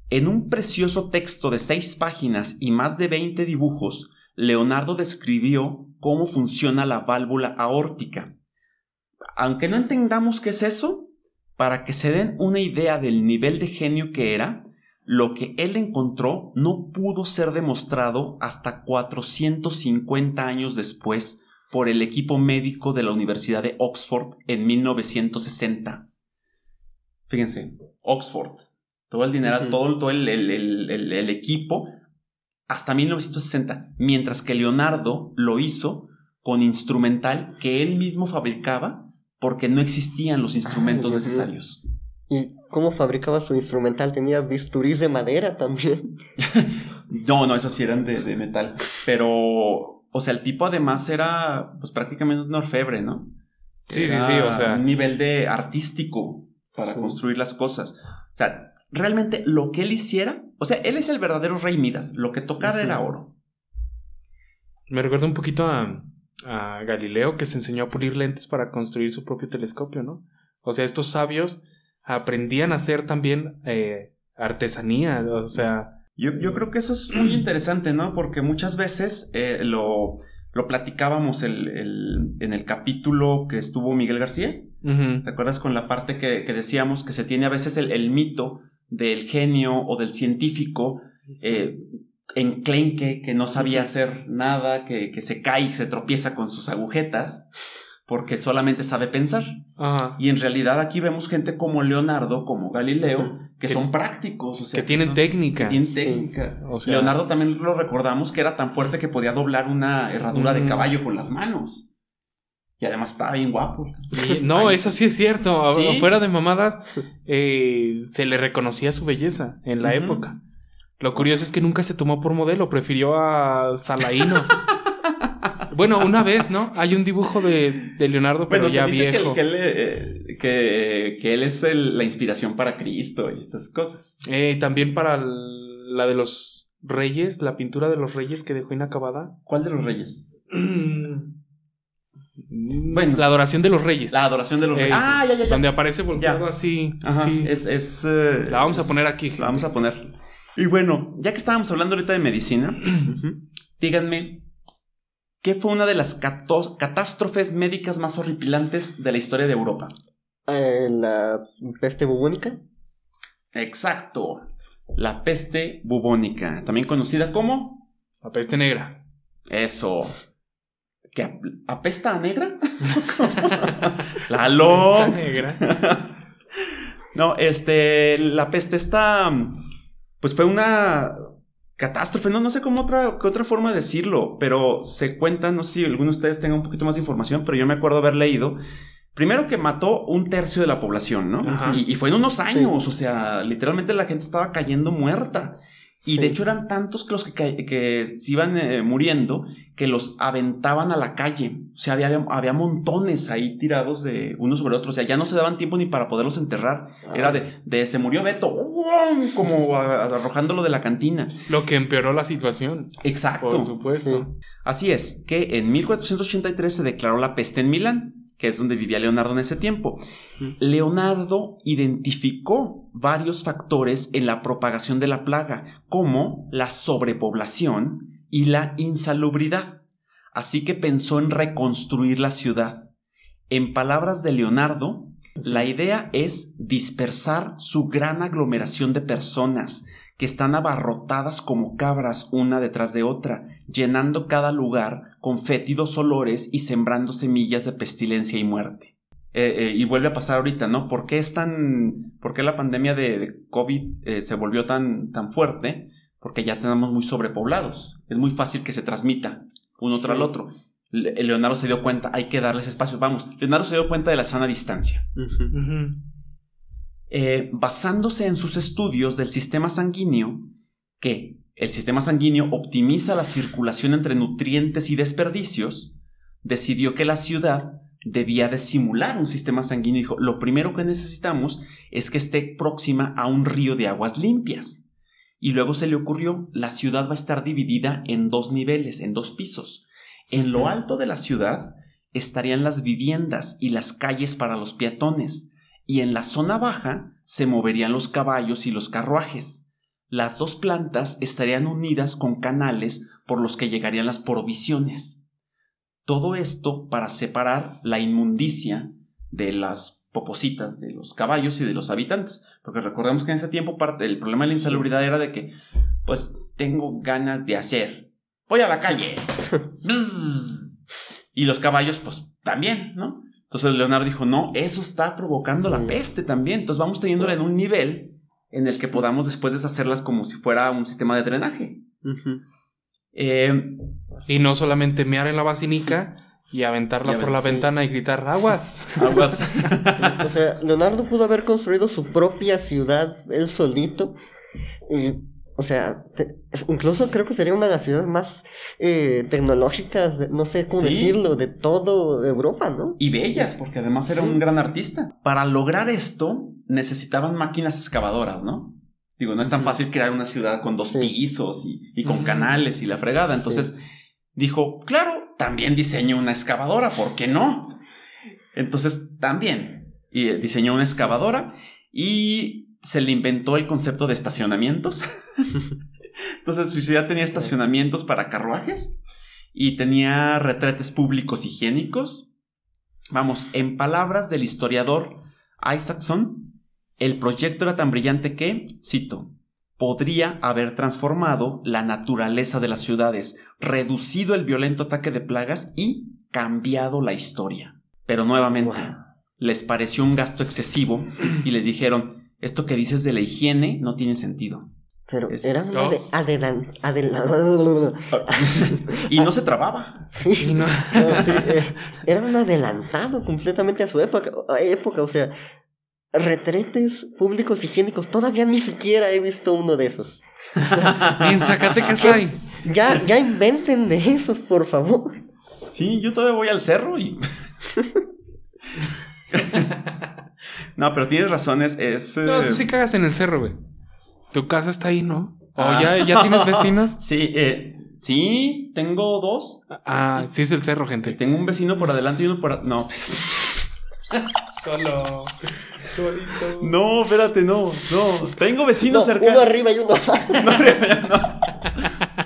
En un precioso texto de seis páginas y más de 20 dibujos, Leonardo describió cómo funciona la válvula aórtica. Aunque no entendamos qué es eso, para que se den una idea del nivel de genio que era, lo que él encontró no pudo ser demostrado hasta 450 años después por el equipo médico de la Universidad de Oxford en 1960. Fíjense, Oxford. Todo el dinero, Ujú. todo, todo el, el- el- el- el equipo hasta 1960. Mientras que Leonardo lo hizo con instrumental que él mismo fabricaba porque no existían los instrumentos Dios mío. necesarios. ¿Y cómo fabricaba su instrumental? ¿Tenía bisturís de madera también? [laughs] No, no, esos sí eran de, de metal. Pero, o sea, el tipo además era pues prácticamente un orfebre, ¿no? Sí, sí, Era sí, o sea. Un nivel de artístico para Sí. construir las cosas. O sea, realmente lo que él hiciera, o sea, él es el verdadero rey Midas. Lo que tocara era oro. Me recuerda un poquito a, a Galileo que se enseñó a pulir lentes para construir su propio telescopio, ¿no? O sea, estos sabios aprendían a hacer también eh, artesanía, o sea, Yo, yo creo que eso es muy [clears throat] interesante, ¿no? Porque muchas veces eh, lo, lo platicábamos el- el- en el capítulo que estuvo Miguel García. ujú, ¿Te acuerdas con la parte que, que decíamos que se tiene a veces el, el mito del genio o del científico eh, enclenque, que no sabía hacer nada, que, que se cae y se tropieza con sus agujetas? porque solamente sabe pensar. Ajá. Y en realidad aquí vemos gente como Leonardo, como Galileo, que, Que- son prácticos, o sea, que tienen son- técnica. que tienen técnica. O sea, Leonardo también lo recordamos que era tan fuerte que podía doblar una herradura de caballo con las manos. Y además estaba bien guapo. [laughs] no, Ay, eso sí es cierto. ¿Sí? Fuera de mamadas, eh, se le reconocía su belleza en la época. Lo curioso es que nunca se tomó por modelo, prefirió a Salaíno. bueno, una vez, ¿no? Hay un dibujo de, de Leonardo, pero Bueno, ya se dice que, viejo. que él, eh, que- que él es el- la inspiración para Cristo y estas cosas. Eh, también para el- la de los reyes, la pintura de los reyes que dejó inacabada. ¿Cuál de los reyes? Bueno, la adoración de los reyes. La adoración de los Eh, reyes. Ah, ya, ya, ya. Donde aparece volteado Ya. así. Ajá, es... es, eh, La vamos a poner aquí. la vamos a poner. Y bueno, ya que estábamos hablando ahorita de medicina, [clears throat] díganme, ¿qué fue una de las catástrofes médicas más horripilantes de la historia de Europa? Eh, la peste bubónica. Exacto. La peste bubónica, también conocida como La peste negra. eso. ¿Que ap- apesta a negra? [laughs] [laughs] ¡Lalo! Peste negra. [laughs] No, este, la peste está, pues fue una catástrofe, no, no sé cómo otra, qué otra forma de decirlo, pero se cuenta, no sé si alguno de ustedes tenga un poquito más de información, pero yo me acuerdo haber leído, primero que mató un tercio de la población, ¿no? Y fue en unos años, o sea, literalmente la gente estaba cayendo muerta. Y Sí. de hecho eran tantos que los que, que se iban eh, muriendo que los aventaban a la calle. O sea, había, había montones ahí tirados de uno sobre otro. O sea, ya no se daban tiempo ni para poderlos enterrar. Era de, de se murió Beto, como a- arrojándolo de la cantina. Lo que empeoró la situación. Exacto. Por supuesto. Así es, que en 1483 se declaró la peste en Milán, que es donde vivía Leonardo en ese tiempo. Leonardo identificó varios factores en la propagación de la plaga, como la sobrepoblación y la insalubridad. Así que pensó en reconstruir la ciudad. En palabras de Leonardo, la idea es dispersar su gran aglomeración de personas que están abarrotadas como cabras una detrás de otra, llenando cada lugar con fétidos olores y sembrando semillas de pestilencia y muerte. Eh, eh, y vuelve a pasar ahorita, ¿no? ¿Por qué es tan. ¿Por qué la pandemia de, de COVID eh, se volvió tan, tan fuerte? Porque ya tenemos muy sobrepoblados. Es muy fácil que se transmita uno tras el otro. Le- Leonardo se dio cuenta, hay que darles espacio. Vamos, Leonardo se dio cuenta de la sana distancia. Eh, basándose en sus estudios del sistema sanguíneo, que el sistema sanguíneo optimiza la circulación entre nutrientes y desperdicios, decidió que la ciudad debía de simular un sistema sanguíneo. Dijo, lo primero que necesitamos es que esté próxima a un río de aguas limpias. Y luego se le ocurrió, la ciudad va a estar dividida en dos niveles, en dos pisos. En lo alto de la ciudad estarían las viviendas y las calles para los peatones y en la zona baja se moverían los caballos y los carruajes. Las dos plantas estarían unidas con canales por los que llegarían las provisiones. Todo esto para separar la inmundicia de las popositas de los caballos y de los habitantes. Porque recordemos que en ese tiempo parte del problema de la insalubridad era de que, pues, tengo ganas de hacer. Voy a la calle. [laughs] Bzz. y los caballos, pues, también, ¿no? Entonces Leonardo dijo, no, eso está provocando la peste también. Entonces vamos teniéndola en un nivel en el que podamos después deshacerlas como si fuera un sistema de drenaje. Ujú. Eh, Y no solamente mear en la basinica y aventarla Y por la ventana y gritar aguas. [laughs] aguas. [laughs] O sea, Leonardo pudo haber construido su propia ciudad él solito. Y, o sea, te- incluso creo que sería una de las ciudades más eh, tecnológicas, de- no sé cómo Sí. decirlo, de toda Europa, ¿no? y bellas, porque además era Sí. un gran artista. Para lograr esto, necesitaban máquinas excavadoras, ¿no? Digo, no es tan fácil crear una ciudad con dos Sí. pisos y, y con canales y la fregada. Entonces dijo, claro, también diseño una excavadora, ¿por qué no? Entonces también y, eh, diseñó una excavadora y se le inventó el concepto de estacionamientos. [laughs] Entonces su ciudad tenía estacionamientos para carruajes y tenía retretes públicos higiénicos. Vamos, en palabras del historiador Isaacson, el proyecto era tan brillante que, cito, podría haber transformado la naturaleza de las ciudades, reducido el violento ataque de plagas y cambiado la historia. Pero nuevamente, les pareció un gasto excesivo y les dijeron, esto que dices de la higiene no tiene sentido. Pero Es- era una Oh. de adelan- adela- [laughs] Y no se trababa. Y no- No, sí, eh, era un adelantado completamente a su época, a época, o sea, retretes públicos higiénicos, todavía ni siquiera he visto uno de esos. [laughs] en Zacatecas hay. Ya, ya inventen de esos, por favor. Sí, yo todavía voy al cerro y... [laughs] no, pero tienes razón, es... No, eh, tú sí cagas en el cerro, güey. Tu casa está ahí, ¿no? ¿O Ah. ya, ya tienes vecinos? [laughs] Sí, eh, sí, tengo dos. Ah, sí es el cerro, gente. Tengo un vecino por adelante y uno por... No, espérate. Solo. Solito. No, espérate, no, no. Tengo No, vecinos uno cercanos. [laughs] arriba y uno abajo.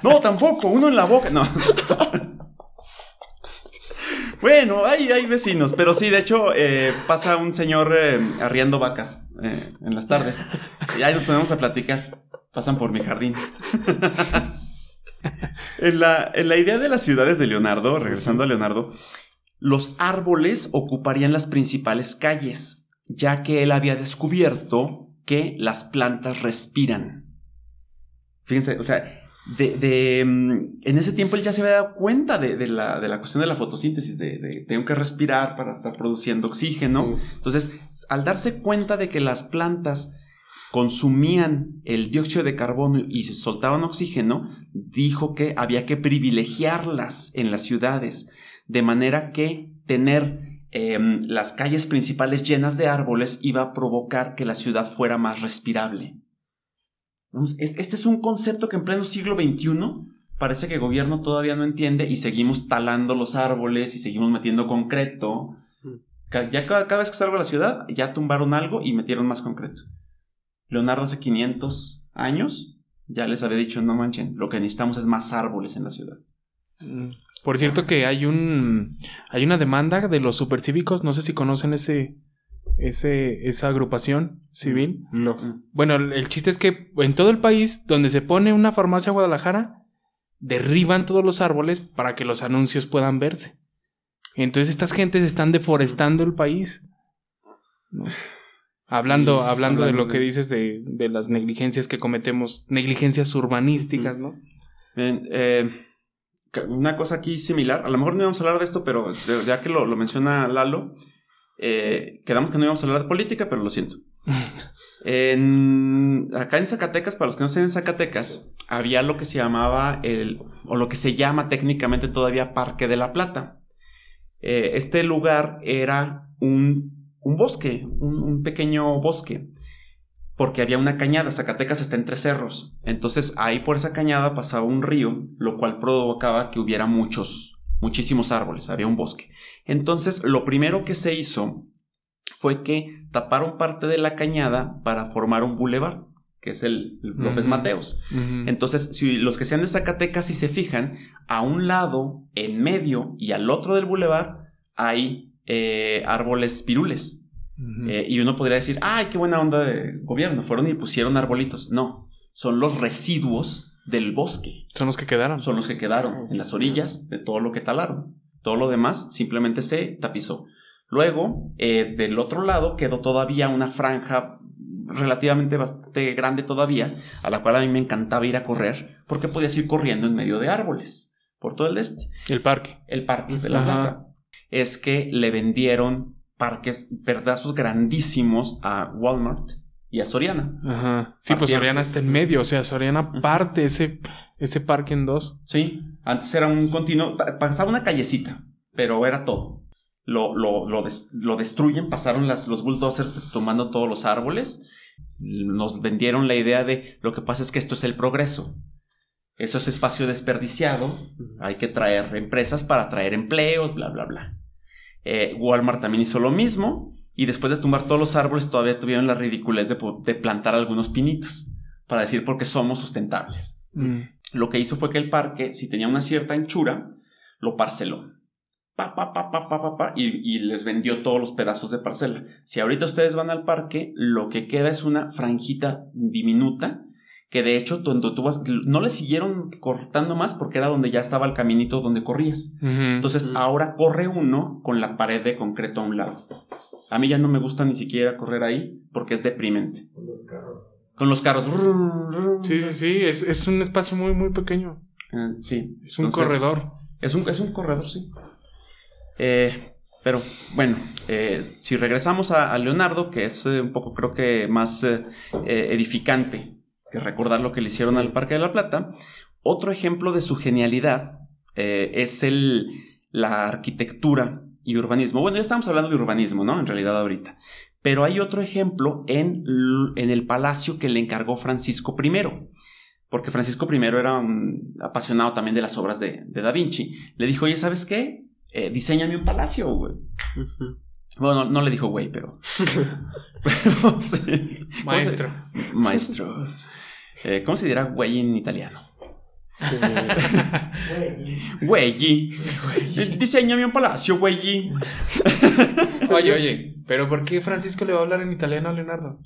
No, tampoco, uno en la boca. No. [laughs] Bueno, hay, hay vecinos, pero sí, de hecho, eh, pasa un señor eh, arriando vacas eh, en las tardes. Y ahí nos ponemos a platicar. Pasan por mi jardín. [laughs] en, la, en la idea de las ciudades de Leonardo, regresando a Leonardo, los árboles ocuparían las principales calles, ya que él había descubierto que las plantas respiran. Fíjense, o sea, de, de, mm, en ese tiempo él ya se había dado cuenta de, de la, de la cuestión de la fotosíntesis, de, tengo que respirar para estar produciendo oxígeno. Entonces, al darse cuenta de que las plantas consumían el dióxido de carbono y se soltaban oxígeno, dijo que había que privilegiarlas en las ciudades, de manera que tener em, las calles principales llenas de árboles iba a provocar que la ciudad fuera más respirable. Este es un concepto que en pleno siglo XXI parece que el gobierno todavía no entiende y seguimos talando los árboles y seguimos metiendo concreto. Ca- Ya cada, cada vez que salgo a la ciudad, ya tumbaron algo y metieron más concreto. Leonardo hace 500 años ya les había dicho, no manchen, lo que necesitamos es más árboles en la ciudad. Mm. Por cierto que hay un hay una demanda de los supercívicos, no sé si conocen ese ese esa agrupación civil. No. Bueno, el, el chiste es que en todo el país donde se pone una farmacia Guadalajara derriban todos los árboles para que los anuncios puedan verse. Entonces estas gentes están deforestando el país. ¿no? Hablando, Sí, hablando, de lo que dices de, de las negligencias que cometemos, negligencias urbanísticas, ¿no? Bien, eh, una cosa aquí similar, a lo mejor no íbamos a hablar de esto, pero ya que lo, lo menciona Lalo, eh, quedamos que no íbamos a hablar de política, pero lo siento. [laughs] En, acá en Zacatecas, para los que no estén en Zacatecas, había lo que se llamaba el, o lo que se llama técnicamente todavía Parque de la Plata. Eh, este lugar era un, un bosque, un, un pequeño bosque, porque había una cañada. Zacatecas está entre cerros. Entonces ahí por esa cañada pasaba un río, lo cual provocaba que hubiera muchos, muchísimos árboles, había un bosque. Entonces lo primero que se hizo fue que taparon parte de la cañada para formar un bulevar, que es el, López. Mateos. Entonces, si los que sean de Zacatecas, si se fijan, a un lado, en medio y al otro del bulevar hay eh, árboles pirules. Eh, y uno podría decir, ay, qué buena onda de gobierno, fueron y pusieron arbolitos. No, son los residuos del bosque. Son los que quedaron. Son los que quedaron en las orillas de todo lo que talaron. Todo lo demás simplemente se tapizó. Luego, eh, del otro lado quedó todavía una franja relativamente bastante grande todavía, a la cual a mí me encantaba ir a correr, porque podías ir corriendo en medio de árboles, por todo el este. El parque. El Parque de la Ajá. Plata. Es que le vendieron parques, pedazos grandísimos a Walmart y a Soriana. Ajá. Sí, pues. Soriana está en medio. O sea, Soriana parte ese, ese parque en dos. Sí, antes era un continuo, pa- pasaba una callecita, pero era todo. Lo, lo, lo, des- lo destruyen, pasaron las, los bulldozers tomando todos los árboles. Nos vendieron la idea de lo que pasa es que esto es el progreso. Eso es espacio desperdiciado. Hay que traer empresas para traer empleos, bla, bla, bla. Eh, Walmart también hizo lo mismo. Y después de tumbar todos los árboles, todavía tuvieron la ridiculez de, plantar algunos pinitos. Para decir porque somos sustentables Mm. lo que hizo fue que el parque, si tenía una cierta anchura, lo parceló. Pa, pa, pa, pa, pa, pa, pa, y, y les vendió todos los pedazos de parcela. Si ahorita ustedes van al parque, lo que queda es una franjita diminuta que de hecho donde tú vas, no le siguieron cortando más porque era donde ya estaba el caminito donde corrías. Entonces ahora corre uno con la pared de concreto a un lado. A mí ya no me gusta ni siquiera correr ahí porque es deprimente. Con los carros. Con los carros. Sí, sí, sí, es, es un espacio muy, muy pequeño. Eh, sí. Es un Entonces, corredor. Es un, es un corredor, sí. Eh, pero bueno, eh, si regresamos a, a Leonardo, que es eh, un poco creo que más edificante que recordar lo que le hicieron al Parque de la Plata, otro ejemplo de su genialidad eh, es el, la arquitectura y urbanismo. Bueno, ya estamos hablando de urbanismo, ¿no? En realidad ahorita. Pero hay otro ejemplo en, en el palacio que le encargó Francisco I porque Francisco I era un apasionado también de las obras de, de Da Vinci. Le dijo, oye, ¿sabes qué? Eh, diseñame un palacio, güey. Bueno, no, no le dijo güey, pero... [laughs] [laughs] pero sí. Maestro. ¿Cómo se- Maestro. Eh, ¿Cómo se dirá güey en italiano? [laughs] Güey. Eh, Diseñame un palacio, güey. [laughs] Oye, oye, pero ¿por qué Francisco le va a hablar en italiano a Leonardo?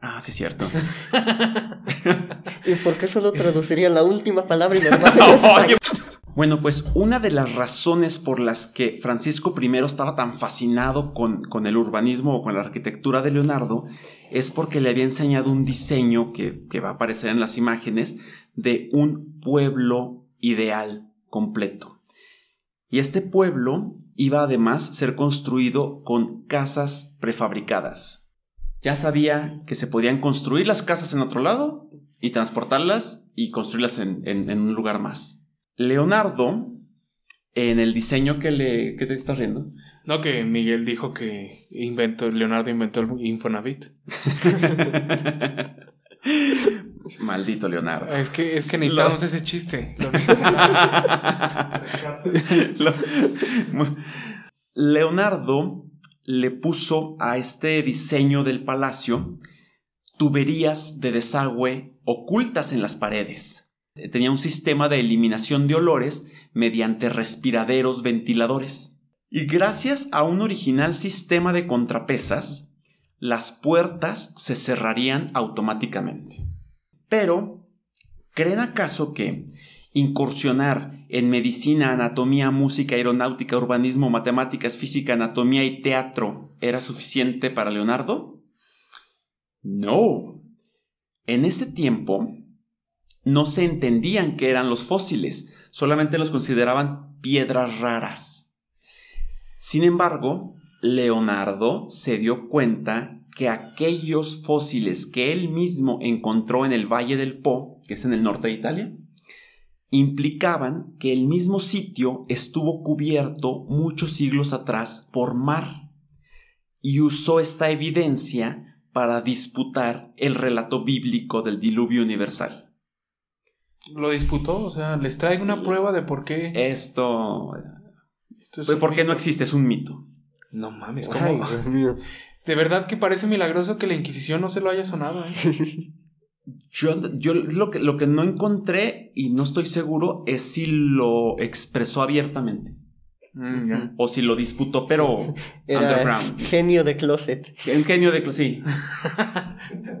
Ah, sí, es cierto. [laughs] ¿Y por qué solo traduciría la última palabra y lo demás. Bueno, pues una de las razones por las que Francisco I estaba tan fascinado con, con el urbanismo o con la arquitectura de Leonardo es porque le había enseñado un diseño que, que va a aparecer en las imágenes de un pueblo ideal completo. Y este pueblo iba además a ser construido con casas prefabricadas. Ya sabía que se podían construir las casas en otro lado y transportarlas y construirlas en, en- en un lugar más. Leonardo, en el diseño que le... ¿Qué te estás riendo? No, que Miguel dijo que inventó, Leonardo inventó el Infonavit. [laughs] Maldito Leonardo. Es que, es que necesitamos ese chiste. [laughs] Lo Lo- Leonardo le puso a este diseño del palacio tuberías de desagüe ocultas en las paredes. Tenía un sistema de eliminación de olores mediante respiraderos ventiladores. Y gracias a un original sistema de contrapesas, las puertas se cerrarían automáticamente. Pero, ¿creen acaso que incursionar en medicina, anatomía, música, aeronáutica, urbanismo, matemáticas, física, anatomía y teatro era suficiente para Leonardo? No. En ese tiempo no se entendían qué eran los fósiles, solamente los consideraban piedras raras. Sin embargo, Leonardo se dio cuenta que aquellos fósiles que él mismo encontró en el Valle del Po, que es en el norte de Italia, implicaban que el mismo sitio estuvo cubierto muchos siglos atrás por mar y usó esta evidencia para disputar el relato bíblico del diluvio universal. Lo disputó, o sea, les traigo una prueba de por qué. Esto... esto es Pues, ¿Por qué no existe? Es un mito. No mames, ¿cómo? Ay, [laughs] Dios mío. De verdad que parece milagroso que la Inquisición no se lo haya sonado, ¿eh? [laughs] Yo, yo lo, que, lo que no encontré y no estoy seguro es si lo expresó abiertamente Mm, o si lo disputó, pero [laughs] Era underground. genio de closet. Un genio de... Sí.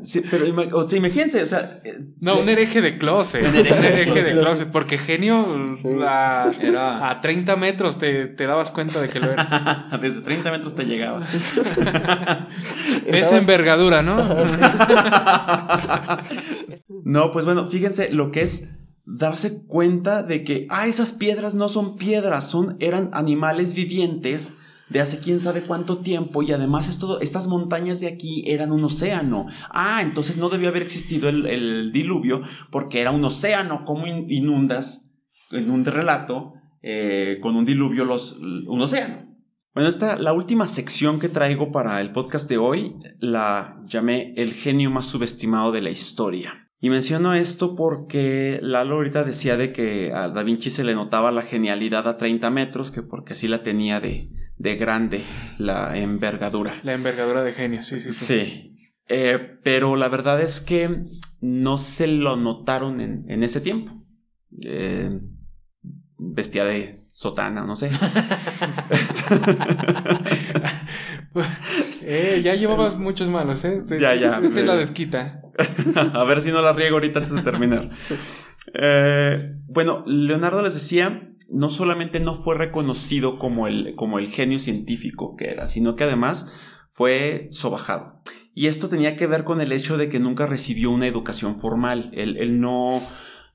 Sí, pero o sea, imagínense, o sea... eh, No, un hereje de closet. [laughs] Un hereje de closet. Porque genio Sí. a, Era- a 30 metros te, te dabas cuenta de que lo era. [laughs] Desde 30 metros te llegaba. [laughs] Esa envergadura, ¿no? No, pues bueno, fíjense lo que es darse cuenta de que, ah, esas piedras no son piedras, son, eran animales vivientes de hace quién sabe cuánto tiempo y además esto, estas montañas de aquí eran un océano. Ah, entonces no debió haber existido el, diluvio porque era un océano. ¿Cómo in- inundas en un relato eh, con un diluvio los, un océano? Bueno, esta, la última sección que traigo para el podcast de hoy la llamé El genio más subestimado de la historia. Y menciono esto porque Lalo ahorita decía de que a Da Vinci se le notaba la genialidad a 30 metros, que porque así la tenía de, de grande la envergadura. La envergadura de genio, sí, sí, sí. Sí. Eh, pero la verdad es que no se lo notaron en, en ese tiempo. Eh, vestía de sotana, no sé. [laughs] Eh, ya llevabas muchos malos, ¿eh? Este, Ya, ya. Este la desquita. [laughs] a ver si no la riego ahorita antes de terminar. [laughs] Eh, bueno, Leonardo les decía, no solamente no fue reconocido como el, como el genio científico que era, sino que además fue sobajado. Y esto tenía que ver con el hecho de que nunca recibió una educación formal. Él, no,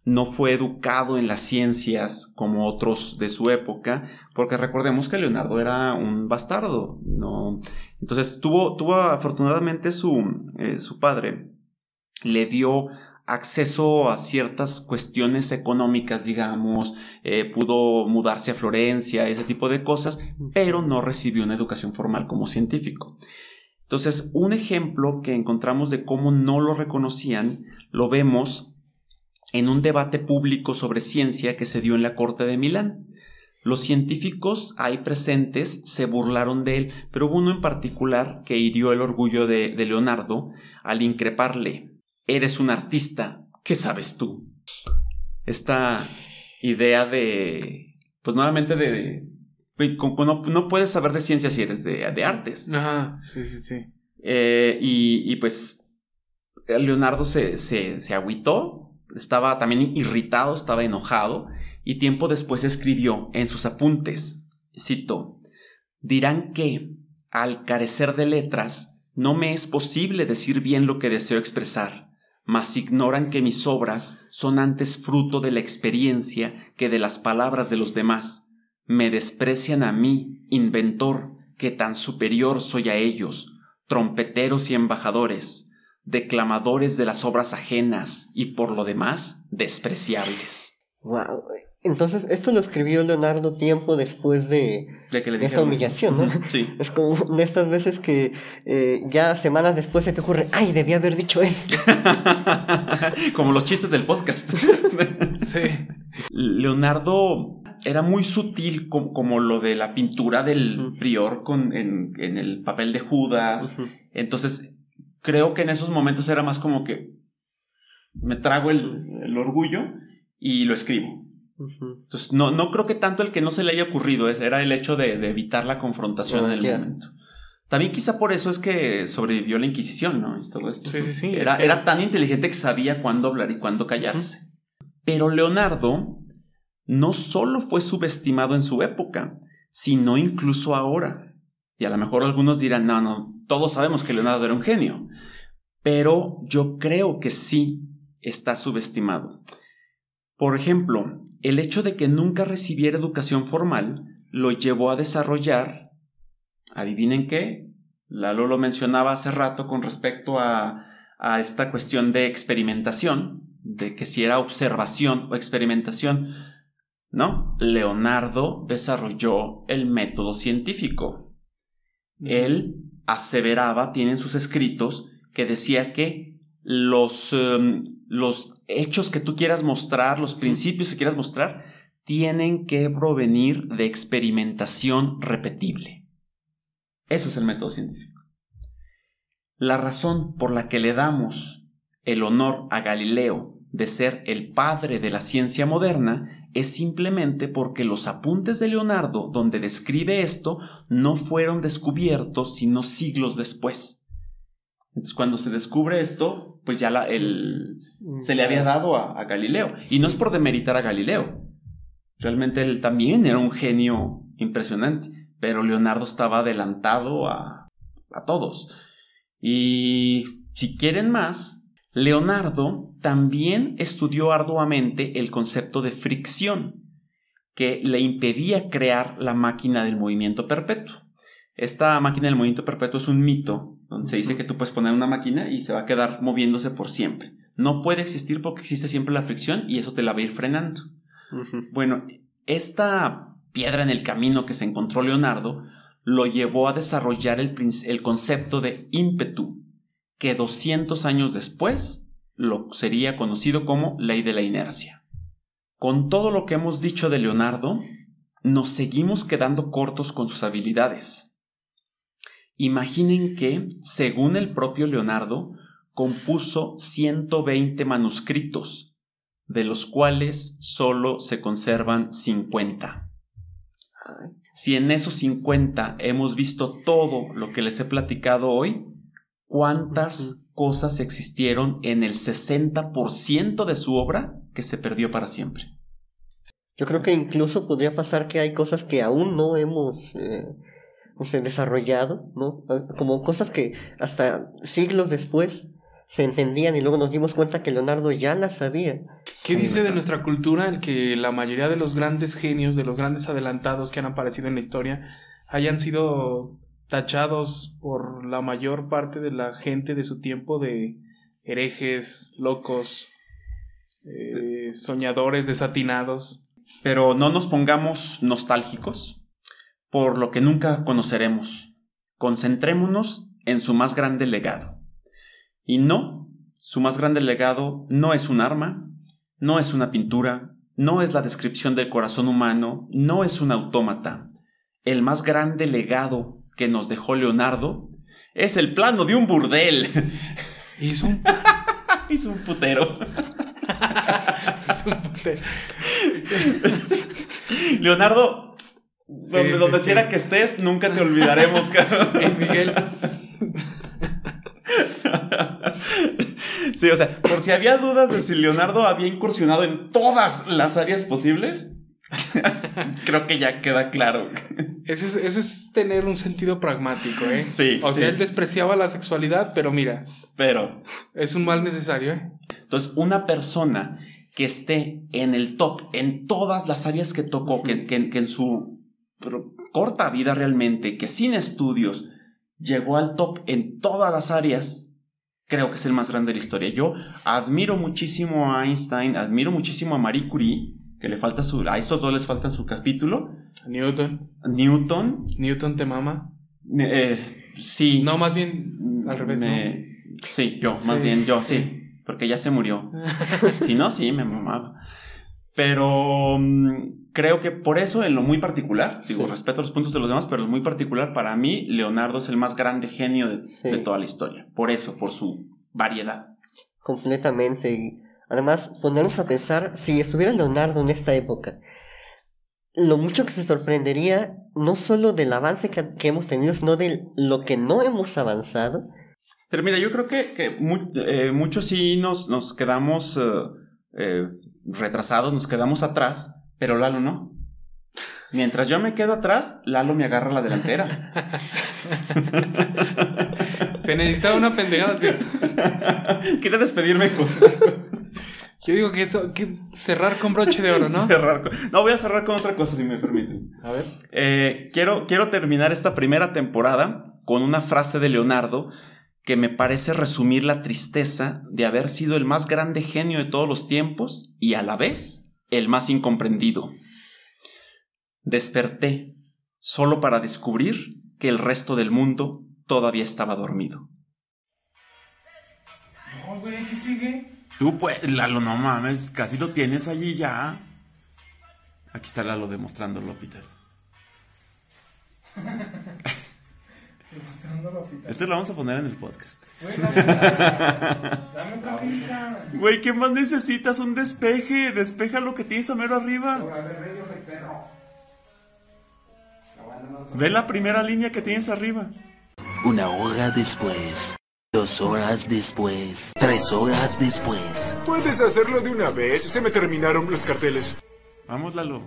no fue educado en las ciencias como otros de su época, porque recordemos que Leonardo era un bastardo. No. Entonces tuvo, tuvo afortunadamente su, eh, su padre, le dio acceso a ciertas cuestiones económicas, digamos, eh, pudo mudarse a Florencia, ese tipo de cosas, pero no recibió una educación formal como científico. Entonces, un ejemplo que encontramos de cómo no lo reconocían, lo vemos en un debate público sobre ciencia que se dio en la corte de Milán. Los científicos ahí presentes se burlaron de él, pero hubo uno en particular que hirió el orgullo de, de Leonardo al increparle eres un artista, ¿qué sabes tú? Esta idea de, pues nuevamente de, no, puedes saber de ciencia si eres de, artes. Ajá, sí, sí, sí. Eh, y, pues Leonardo se, se, se agüitó, estaba también irritado, estaba enojado, y tiempo después escribió en sus apuntes, cito, dirán que, al carecer de letras, no me es posible decir bien lo que deseo expresar mas ignoran que mis obras son antes fruto de la experiencia que de las palabras de los demás. Me desprecian a mí, inventor, que tan superior soy a ellos, trompeteros y embajadores, declamadores de las obras ajenas y por lo demás despreciables. Entonces, esto lo escribió Leonardo tiempo después de, esta humillación, ¿no? [laughs] Sí. Es como de estas veces que eh, ya semanas después se te ocurre, ay, debía haber dicho esto. [laughs] como los chistes del podcast. [laughs] sí. Leonardo era muy sutil como, lo de la pintura del prior con, en, el papel de Judas. Entonces, creo que en esos momentos era más como que me trago el orgullo y lo escribo. Entonces, no, no creo que tanto el que no se le haya ocurrido era el hecho de, evitar la confrontación en el momento. También quizá por eso es que sobrevivió la Inquisición, ¿no? todo esto. Sí, sí, sí. Era, era tan inteligente que sabía cuándo hablar y cuándo callarse. Pero Leonardo no solo fue subestimado en su época, sino incluso ahora. Y a lo mejor algunos dirán, no, no, todos sabemos que Leonardo era un genio. Pero yo creo que sí está subestimado. Por ejemplo, el hecho de que nunca recibiera educación formal lo llevó a desarrollar, adivinen qué, Lalo lo mencionaba hace rato con respecto a, a esta cuestión de experimentación, de que si era observación o experimentación. No, Leonardo desarrolló el método científico. Él aseveraba, tiene en sus escritos, que decía que los, em, los hechos que tú quieras mostrar, los principios que quieras mostrar, tienen que provenir de experimentación repetible. Eso es el método científico. La razón por la que le damos el honor a Galileo de ser el padre de la ciencia moderna es simplemente porque los apuntes de Leonardo donde describe esto no fueron descubiertos sino siglos después. Entonces, cuando se descubre esto, pues ya la, el, se le había dado a, Galileo. Y no es por demeritar a Galileo. Realmente él también era un genio impresionante, pero Leonardo estaba adelantado a, a todos. Y si quieren más, Leonardo también estudió arduamente el concepto de fricción, que le impedía crear la máquina del movimiento perpetuo. Esta máquina del movimiento perpetuo es un mito donde se dice que tú puedes poner una máquina y se va a quedar moviéndose por siempre. No puede existir porque existe siempre la fricción y eso te la va a ir frenando. Bueno, esta piedra en el camino que se encontró Leonardo lo llevó a desarrollar el, el concepto de ímpetu, que 200 años después lo sería conocido como ley de la inercia. Con todo lo que hemos dicho de Leonardo, nos seguimos quedando cortos con sus habilidades. Imaginen que, según el propio Leonardo, compuso 120 manuscritos, de los cuales solo se conservan 50. Si en esos 50 hemos visto todo lo que les he platicado hoy, ¿cuántas cosas existieron en el 60% de su obra que se perdió para siempre. Yo creo que incluso podría pasar que hay cosas que aún no hemos eh, no sé, desarrollado, ¿no? Como cosas que hasta siglos después se entendían y luego nos dimos cuenta que Leonardo ya las sabía. ¿Qué dice de nuestra cultura el que la mayoría de los grandes genios, de los grandes adelantados que han aparecido en la historia, hayan sido tachados por la mayor parte de la gente de su tiempo de herejes, locos, eh, soñadores desatinados? Pero no nos pongamos nostálgicos por lo que nunca conoceremos. Concentrémonos en su más grande legado. Y no, su más grande legado no es un arma, no es una pintura, no es la descripción del corazón humano, no es un autómata. El más grande legado que nos dejó Leonardo es el plano de un burdel. [laughs] Hizo un, [laughs] un putero. [laughs] hizo un putero. Leonardo, Sí, donde, sí, donde sí. quiera que estés, nunca te olvidaremos, [laughs] cabrón. Miguel, Sí, o sea, por si había dudas de si Leonardo había incursionado en todas las áreas posibles, [laughs] creo que ya queda claro. Eso es, eso es tener un sentido pragmático, ¿eh? Sí, O sea, él despreciaba la sexualidad, pero mira, Pero, es un mal necesario, ¿eh? entonces, una persona que esté en el top en todas las áreas que tocó, que, que- que en su pero, corta vida realmente, que sin estudios llegó al top en todas las áreas, creo que es el más grande de la historia. Yo admiro muchísimo a Einstein, admiro muchísimo a Marie Curie, que le falta su, a estos dos les falta su capítulo. Newton. Newton, Newton te mama. eh, sí. No, más bien al revés, Me- Sí, yo, más bien yo, sí. sí. Porque ya se murió. [laughs] si no, sí, me mamaba. Pero mm, creo que por eso, en lo muy particular, digo, Sí. respeto los puntos de los demás, pero en lo muy particular, para mí, Leonardo es el más grande genio de, Sí. de toda la historia. Por eso, por su variedad. Completamente. Y además, ponernos a pensar, si estuviera Leonardo en esta época, lo mucho que se sorprendería, no solo del avance que, que hemos tenido, sino de lo que no hemos avanzado. Pero mira, yo creo que, que eh, muchos sí nos, nos quedamos eh, eh, retrasados, nos quedamos atrás, pero Lalo no. Mientras yo me quedo atrás, Lalo me agarra la delantera. [laughs] Se necesitaba una pendejada. así. [laughs] Quiere despedirme con [laughs] Yo digo que eso, que cerrar con broche de oro, ¿no? cerrar con- No, voy a cerrar con otra cosa, si me permiten. A ver. Eh, quiero, quiero terminar esta primera temporada con una frase de Leonardo que me parece resumir la tristeza de haber sido el más grande genio de todos los tiempos y a la vez el más incomprendido. Desperté solo para descubrir que el resto del mundo todavía estaba dormido. No, güey, ¿qué sigue? Tú pues, Lalo, no mames, casi lo tienes allí ya. Aquí está Lalo demostrándolo, Peter. [laughs] Este lo vamos a poner en el podcast. Dame otra pista. Güey, ¿qué más necesitas? Un despeje. Despeja lo que tienes a mero arriba. Ve la primera línea que tienes arriba. Una hora después. Dos horas después. Tres horas después. Puedes hacerlo de una vez. Se me terminaron los carteles. Vamos, Lalo.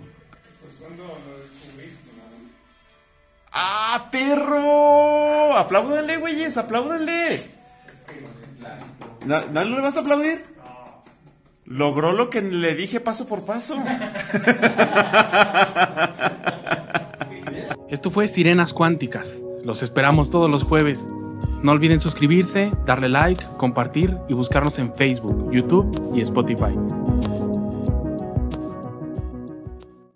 ¡Ah, perro! ¡Apláudanle, güeyes! ¡Apláudanle! ¿Na- ¿No le vas a aplaudir? Logró lo que le dije paso por paso. [laughs] Esto fue Sirenas Cuánticas. Los esperamos todos los jueves. No olviden suscribirse, darle like, compartir y buscarnos en Facebook, YouTube y Spotify.